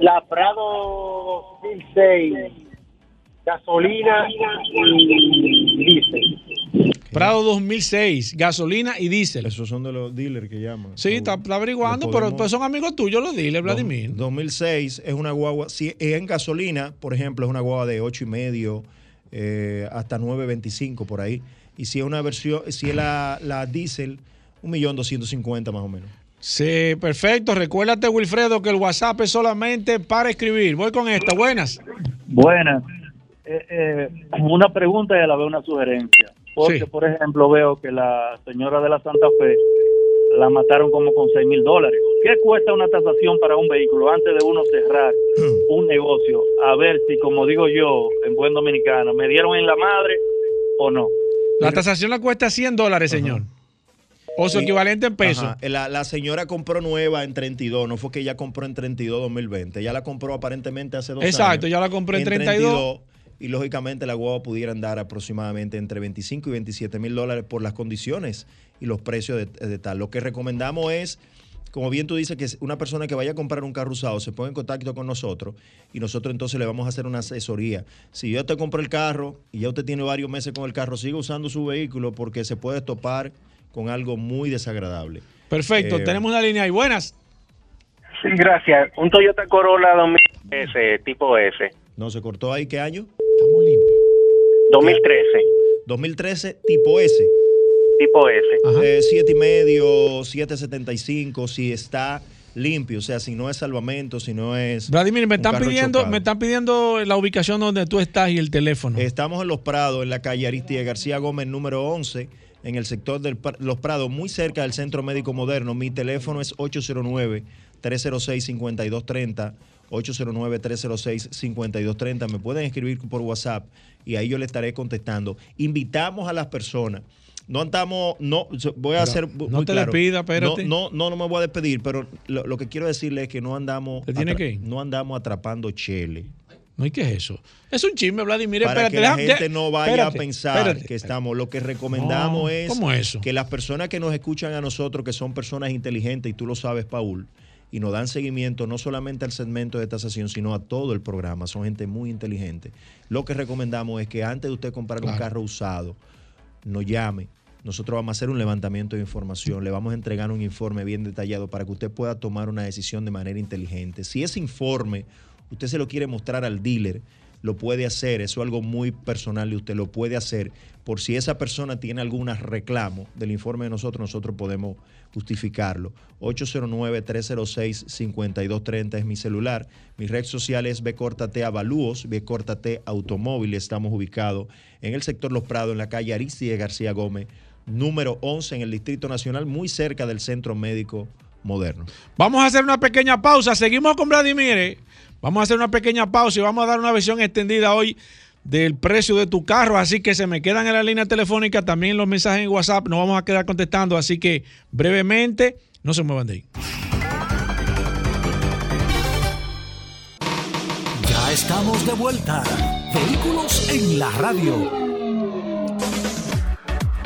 La Prado 2006, gasolina y diésel. Prado 2006, gasolina y diésel. Esos son de los dealers que llaman. Sí, está, está averiguando, pero pues son amigos tuyos los dealers, Vladimir. 2006 es una guagua, si es en gasolina, por ejemplo, es una guagua de 8 y medio eh, hasta 9.25 por ahí. Y si es una versión, si es la, la diésel, 1.250.000 más o menos. Sí, perfecto. Recuérdate, Wilfredo, que el WhatsApp es solamente para escribir. Voy con esta. Buenas. Buenas. Eh, eh, una pregunta y a la vez una sugerencia. Porque, Sí. por ejemplo, veo que la señora de la Santa Fe la mataron como con 6 mil dólares. ¿Qué cuesta una tasación para un vehículo antes de uno cerrar un negocio? A ver si, como digo yo, en buen dominicano, ¿me dieron en la madre o no? La tasación le cuesta 100 dólares, señor. O su equivalente en pesos. Ajá. La, la señora compró nueva en 32, no fue que ella compró en 32 2020, ella la compró aparentemente hace dos años. Exacto, ya la compró en 32. Y lógicamente la guagua pudiera andar aproximadamente entre 25 y 27 mil dólares por las condiciones y los precios de, de tal. Lo que recomendamos es, como bien tú dices, que una persona que vaya a comprar un carro usado se ponga en contacto con nosotros y nosotros entonces le vamos a hacer una asesoría. Si yo te compré el carro y ya usted tiene varios meses con el carro, siga usando su vehículo porque se puede topar con algo muy desagradable. Perfecto, Eh, tenemos una línea ahí. Buenas. Sí, gracias. Un Toyota Corolla 2013, tipo S. No, se cortó ahí, ¿qué año? 2013, 2013, tipo S. tipo S. Eh, siete y medio, 775, si está limpio, o sea, si no es salvamento, si no es. Vladimir, me están pidiendo, chocado. me están pidiendo la ubicación donde tú estás y el teléfono. Estamos en Los Prados, en la calle Aristide García Gómez, número 11, en el sector de Los Prados, muy cerca del Centro Médico Moderno. Mi teléfono es 809-306-5230. 809-306-5230. Me pueden escribir por WhatsApp y ahí yo le estaré contestando. Invitamos a las personas. No andamos, no, voy a hacer. no muy te claro. despidas, espérate. No, no, no, no me voy a despedir, pero lo, lo que quiero decirle es que no andamos. ¿Te tiene que ir? No andamos atrapando chele. No, ¿y qué es eso? Es un chisme, Vladimir. Para espérate, que la gente no vaya espérate, a pensar espérate. que estamos. Lo que recomendamos No, es que las personas que nos escuchan a nosotros, que son personas inteligentes, y tú lo sabes, Paul, y nos dan seguimiento no solamente al segmento de esta sesión, sino a todo el programa. Son gente muy inteligente. Lo que recomendamos es que antes de usted comprar un carro usado, nos llame. Nosotros vamos a hacer un levantamiento de información, le vamos a entregar un informe bien detallado para que usted pueda tomar una decisión de manera inteligente. Si ese informe usted se lo quiere mostrar al dealer, lo puede hacer, eso es algo muy personal y usted lo puede hacer. Por si esa persona tiene algún reclamo del informe de nosotros, nosotros podemos justificarlo. 809-306-5230 es mi celular. Mi red social es Bcortate Avalúos, Bcortate Automóvil. Estamos ubicados en el sector Los Prados, en la calle Aristide García Gómez, número 11 en el Distrito Nacional, muy cerca del Centro Médico Moderno. Vamos a hacer una pequeña pausa. Seguimos con Vladimir. Vamos a hacer una pequeña pausa y vamos a dar una versión extendida hoy del precio de tu carro. Así que se me quedan en la línea telefónica también los mensajes en WhatsApp. Nos vamos a quedar contestando. Así que brevemente, no se muevan de ahí. Ya estamos de vuelta. Vehículos en la radio.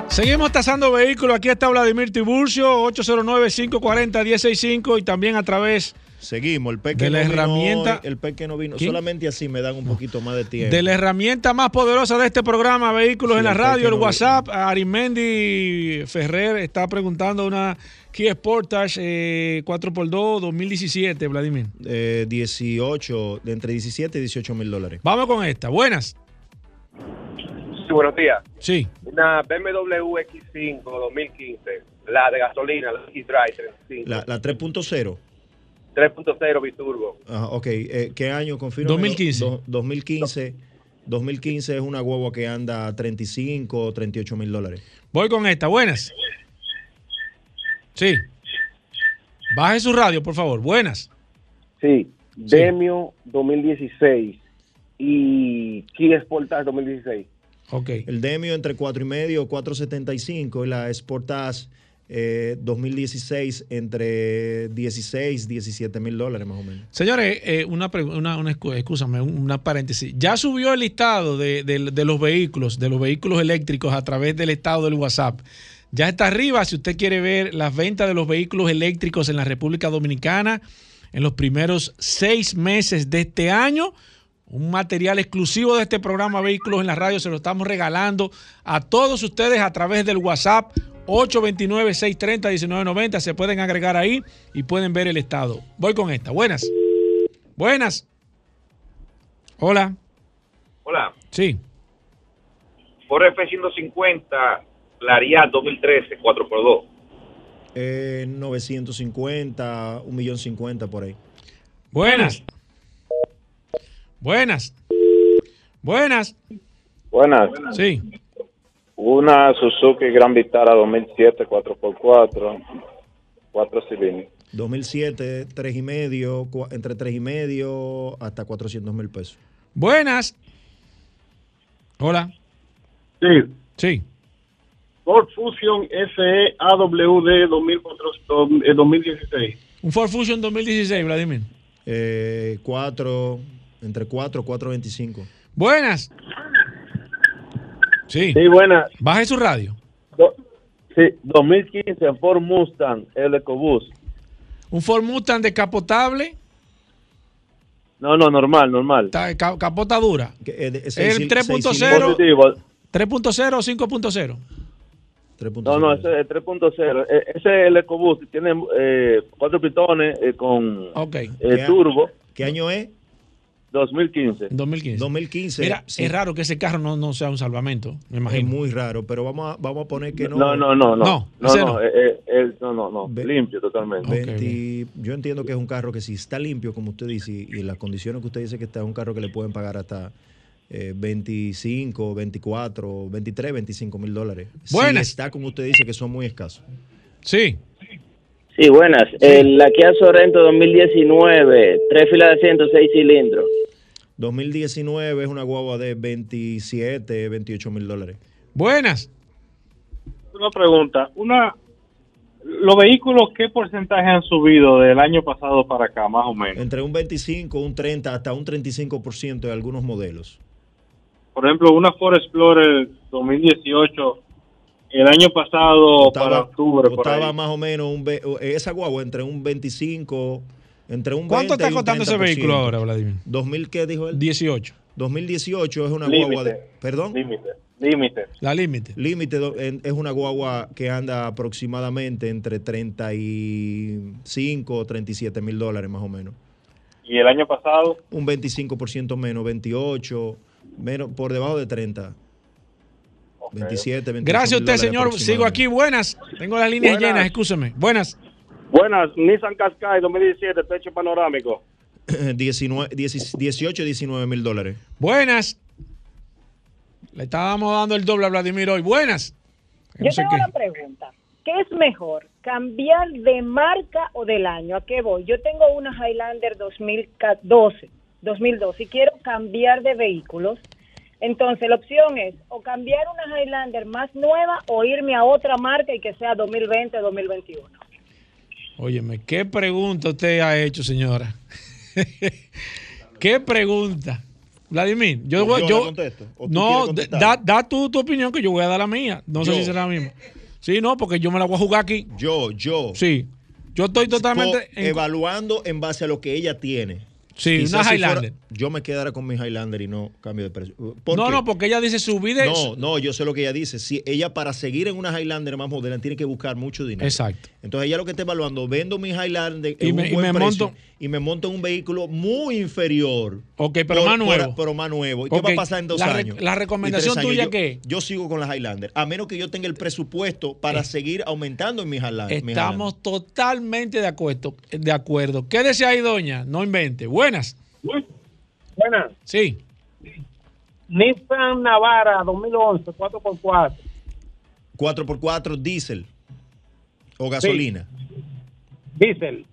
Seguimos tasando vehículos. Aquí está Vladimir Tiburcio, 809-540-165 y también a través Seguimos, el peque de la no vino herramienta. hoy, el peque no vino. ¿Quién? Solamente así me dan un poquito más de tiempo. De la herramienta más poderosa de este programa, Vehículos Sí, en la el Radio, el pequeño- WhatsApp. Arimendi Ferrer está preguntando una Kia Sportage eh, 4x2 2017, Vladimir. Eh, 18, de entre 17 y 18 mil dólares. Vamos con esta. Buenas. Sí, buenos días. Sí. Una BMW X5 2015, la de gasolina, la X-Drive 35, La, la 3.0. 3.0 biturbo. Ajá, ok, eh, ¿qué año confirma? 2015. 2015. 2015 es una guagua que anda a 35 o 38 mil dólares. Voy con esta. Buenas. Sí. Baje su radio, por favor. Buenas. Sí, Demio 2016 y Kia Sportage 2016. Ok. El Demio entre 4 y medio, 4.75 y la Sportage eh, 2016 entre 16, 17 mil dólares más o menos. Señores, eh, una, una, una excu- excúsame, un- una paréntesis. Ya subió el listado de- de los vehículos, de los vehículos eléctricos a través del estado del WhatsApp. Ya está arriba si usted quiere ver las ventas de los vehículos eléctricos en la República Dominicana en los primeros seis meses de este año. Un material exclusivo de este programa Vehículos en la Radio se lo estamos regalando a todos ustedes a través del WhatsApp 829-630-1990. Se pueden agregar ahí y pueden ver el estado. Voy con esta. Buenas. Buenas. Hola. Hola, Sí. Ford F-150, la Ariad 2013, 4x2. Eh, 950, 1.050.000 por ahí. Buenas. Buenas. Buenas. Buenas. Sí. Una Suzuki Gran Vitara 2007 4x4, 4 cilindros. 2007, 3 y medio, entre 3 y medio hasta 400 mil pesos. Buenas. Hola. Sí. Sí. Ford Fusion SE AWD 2004, eh, 2016. Un Ford Fusion 2016, Vladimir. Eh, 4, entre 4 4.25. Buenas. Sí. Sí, buenas. Baje su radio. Do- sí, 2015 Ford Mustang, el EcoBoost. Un Ford Mustang descapotable. No, no, normal, normal. Está- capota dura. eh, ¿El seis- 3.0? Positivo. 3.0 o 5.0? No, no, ese es 3.0. Eh, Ese es el EcoBoost. Tiene eh, cuatro pistones eh, con Ok. eh, ¿Qué a- turbo. ¿Qué año es? 2015. 2015. 2015. Mira, sí. es raro que ese carro no, no sea un salvamento, me Es imagino. muy raro, pero vamos a, vamos a poner que no. No, no, no, no. No, No, no, no. eh, eh, el- no, no, no. Limpio totalmente. 20 Yo entiendo que es un carro que si está limpio, como usted dice, y en las condiciones que usted dice que está, es un carro que le pueden pagar hasta eh, 25, 24, 23, 25 mil dólares. Buenas. Si está como usted dice que son muy escasos. Sí. Sí, buenas. El, la Kia Sorento 2019, tres filas de asiento, seis cilindros. 2019 es una guagua de 27, 28 mil dólares. Buenas. Una pregunta. Una, ¿Los vehículos qué porcentaje han subido del año pasado para acá, más o menos? Entre un 25, un 30, hasta un 35% de algunos modelos. Por ejemplo, una Ford Explorer 2018, el año pasado para octubre, por costaba ahí. más o menos un esa guagua entre un 25, entre un ¿Cuánto 20 está costando ese 30%. vehículo ahora, Vladimir? 2000 qué dijo él? 18. 2018 es una Límite. guagua de perdón? Límite. Límite. La límite. Límite es una guagua que anda aproximadamente entre 35 o 37 mil dólares más o menos. Y el año pasado, Un 25% menos, 28, menos, por debajo de 30. 27, 28 Gracias a usted, señor. Sigo aquí. Buenas. Tengo las líneas Buenas. llenas, escúcheme. Buenas. Buenas, Nissan Qashqai 2017, techo panorámico. 19, 18, 19 mil dólares. Buenas. Le estábamos dando el doble a Vladimir hoy. Buenas. Yo No sé tengo qué. una pregunta. ¿Qué es mejor, cambiar de marca o del año? ¿A qué voy? Yo tengo una Highlander 2012, 2012 y quiero cambiar de vehículos. Entonces, la opción es o cambiar una Highlander más nueva o irme a otra marca y que sea 2020 2021. Óyeme, ¿qué pregunta usted ha hecho, señora? ¿Qué pregunta? Vladimir, yo, ¿Yo voy- la yo- contesto? ¿O tú no, da, tu opinión que yo voy a dar la mía. No sé si será la misma. Sí, no, porque yo me la voy a jugar aquí. Yo, yo. Sí. Yo estoy totalmente en- evaluando en base a lo que ella tiene. Sí, Quizás una si fuera- Highlander. yo me quedara con mi Highlander y no cambio de precio. ¿Por No, qué? no, porque ella dice subir de No, no, yo sé lo que ella dice. Si ella para seguir en una Highlander más moderna tiene que buscar mucho dinero. Exacto. Entonces ella lo que está evaluando, vendo mi Highlander Y en me- un y buen me precio monto- y me monto en un vehículo muy inferior. Ok, pero más nuevo. pero más nuevo. ¿Y Ok, qué va a pasar en dos la re- años? la recomendación años? tuya Yo- qué? Yo sigo con la Highlander. A menos que yo tenga el presupuesto para Eh. seguir aumentando en mi Highlander. Estamos totalmente de acuerdo, de acuerdo. ¿Qué desea ahí, doña? No invente. Buenas. Buenas. Sí. Nissan Navara 2011, 4x4. 4x4 diésel o gasolina. Diesel.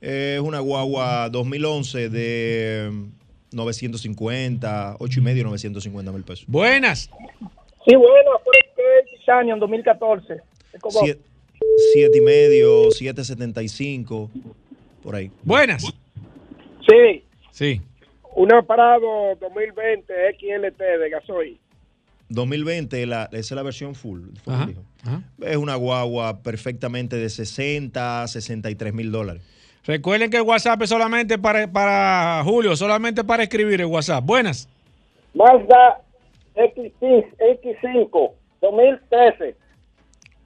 Es una guagua 2011 de mm, 950, 8 y medio, 950 mil pesos. Buenas. Sí, bueno, por el Titanium 2014. Ecobox. Siete, siete y medio, 775, por ahí. Buenas. Sí, Sí. una Parado 2020 XLT de gasoil. 2020, la, esa es la versión full. full, Ajá, dijo. ajá. Es una guagua perfectamente de 60, 63 mil dólares. Recuerden que el WhatsApp es solamente para, para Julio, solamente para escribir el WhatsApp. Buenas. Mazda X6, X5 2013.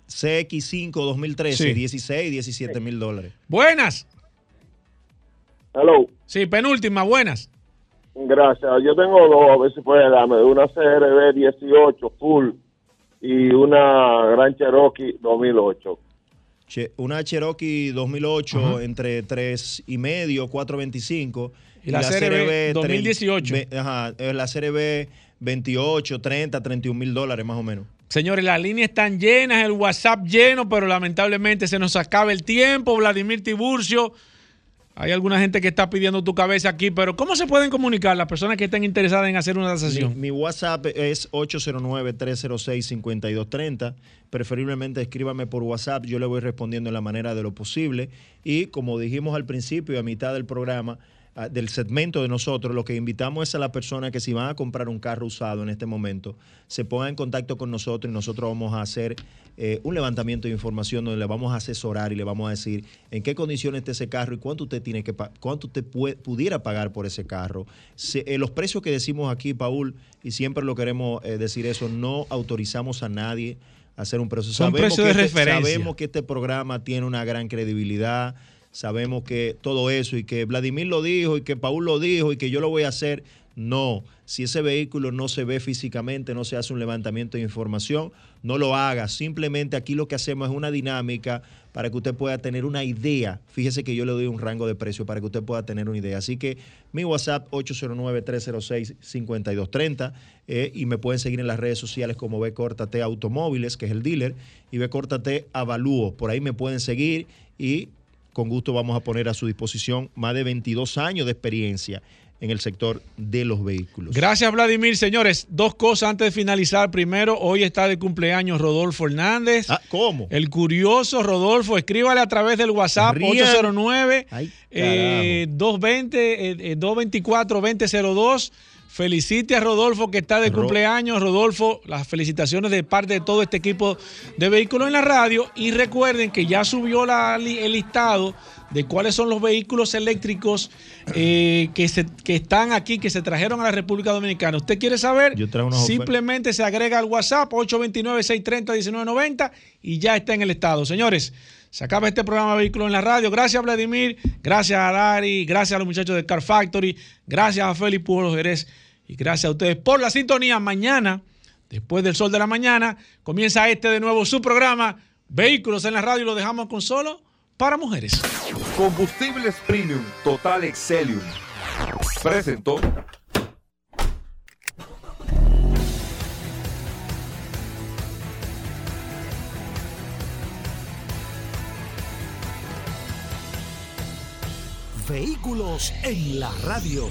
CX5 2013, Sí. 16, 17 mil dólares. Buenas. Hello. Sí, penúltima, buenas. Gracias. Yo tengo dos, a ver si puede darme. Una CRB 18 full y una Gran Cherokee 2008. Una Cherokee 2008 entre 3 y medio, 425. Y la CRB 2018. Ve- Ajá, eh, la CRB 28, 30, 31 mil dólares más o menos. Señores, las líneas están llenas, el WhatsApp lleno, pero lamentablemente se nos acaba el tiempo. Vladimir Tiburcio, hay alguna gente que está pidiendo tu cabeza aquí, pero ¿cómo se pueden comunicar las personas que estén interesadas en hacer una Mi, tasación? mi WhatsApp es 809-306-5230. Preferiblemente escríbame por WhatsApp, yo le voy respondiendo en la manera de lo posible. Y como dijimos al principio y a mitad del programa, ah, del segmento de nosotros, lo que invitamos es a la persona que si van a comprar un carro usado en este momento, se ponga en contacto con nosotros y nosotros vamos a hacer eh, un levantamiento de información donde le vamos a asesorar y le vamos a decir en qué condiciones está ese carro y cuánto usted tiene que cuánto usted pudiera pagar por ese carro. Se- eh, los precios que decimos aquí, Paul, y siempre lo queremos eh, decir eso, no autorizamos a nadie a hacer un precio. Son Sabemos precios que de este- referencia. Sabemos que este programa tiene una gran credibilidad, sabemos que todo eso y que Vladimir lo dijo y que Paul lo dijo y que yo lo voy a hacer. No, si ese vehículo no se ve físicamente, no se hace un levantamiento de información, no lo haga. Simplemente aquí lo que hacemos es una dinámica para que usted pueda tener una idea. Fíjese que yo le doy un rango de precio para que usted pueda tener una idea. Así que mi WhatsApp 809-306-5230 eh, y me pueden seguir en las redes sociales como Córtate Automóviles, que es el dealer, y Córtate Avalúo. Por ahí me pueden seguir y con gusto vamos a poner a su disposición más de 22 años de experiencia en el sector de los vehículos. Gracias, Vladimir. Señores, dos cosas antes de finalizar. Primero, hoy está de cumpleaños Rodolfo Hernández. Ah, ¿cómo? El curioso Rodolfo. Escríbale a través del WhatsApp Rían. 809 Ay, eh, 220 eh, eh, 224 2002. Felicite a Rodolfo que está de Ro- cumpleaños. Rodolfo, las felicitaciones de parte de todo este equipo de vehículos en la radio. Y recuerden que ya subió la el listado de cuáles son los vehículos eléctricos eh, que, se, que están aquí, que se trajeron a la República Dominicana. ¿Usted quiere saber? Yo traigo ofertas. Simplemente se agrega al WhatsApp 829-630-1990 y ya está en el estado. Señores, se acaba este programa Vehículos en la Radio. Gracias, Vladimir. Gracias a Dari. Gracias a los muchachos de Car Factory. Gracias a Félix Pujols Jerez. Y gracias a ustedes por la sintonía. Mañana, después del sol de la mañana, comienza este de nuevo su programa Vehículos en la Radio y lo dejamos con solo para mujeres. Combustibles Premium Total Excelium presentó. Vehículos en la radio.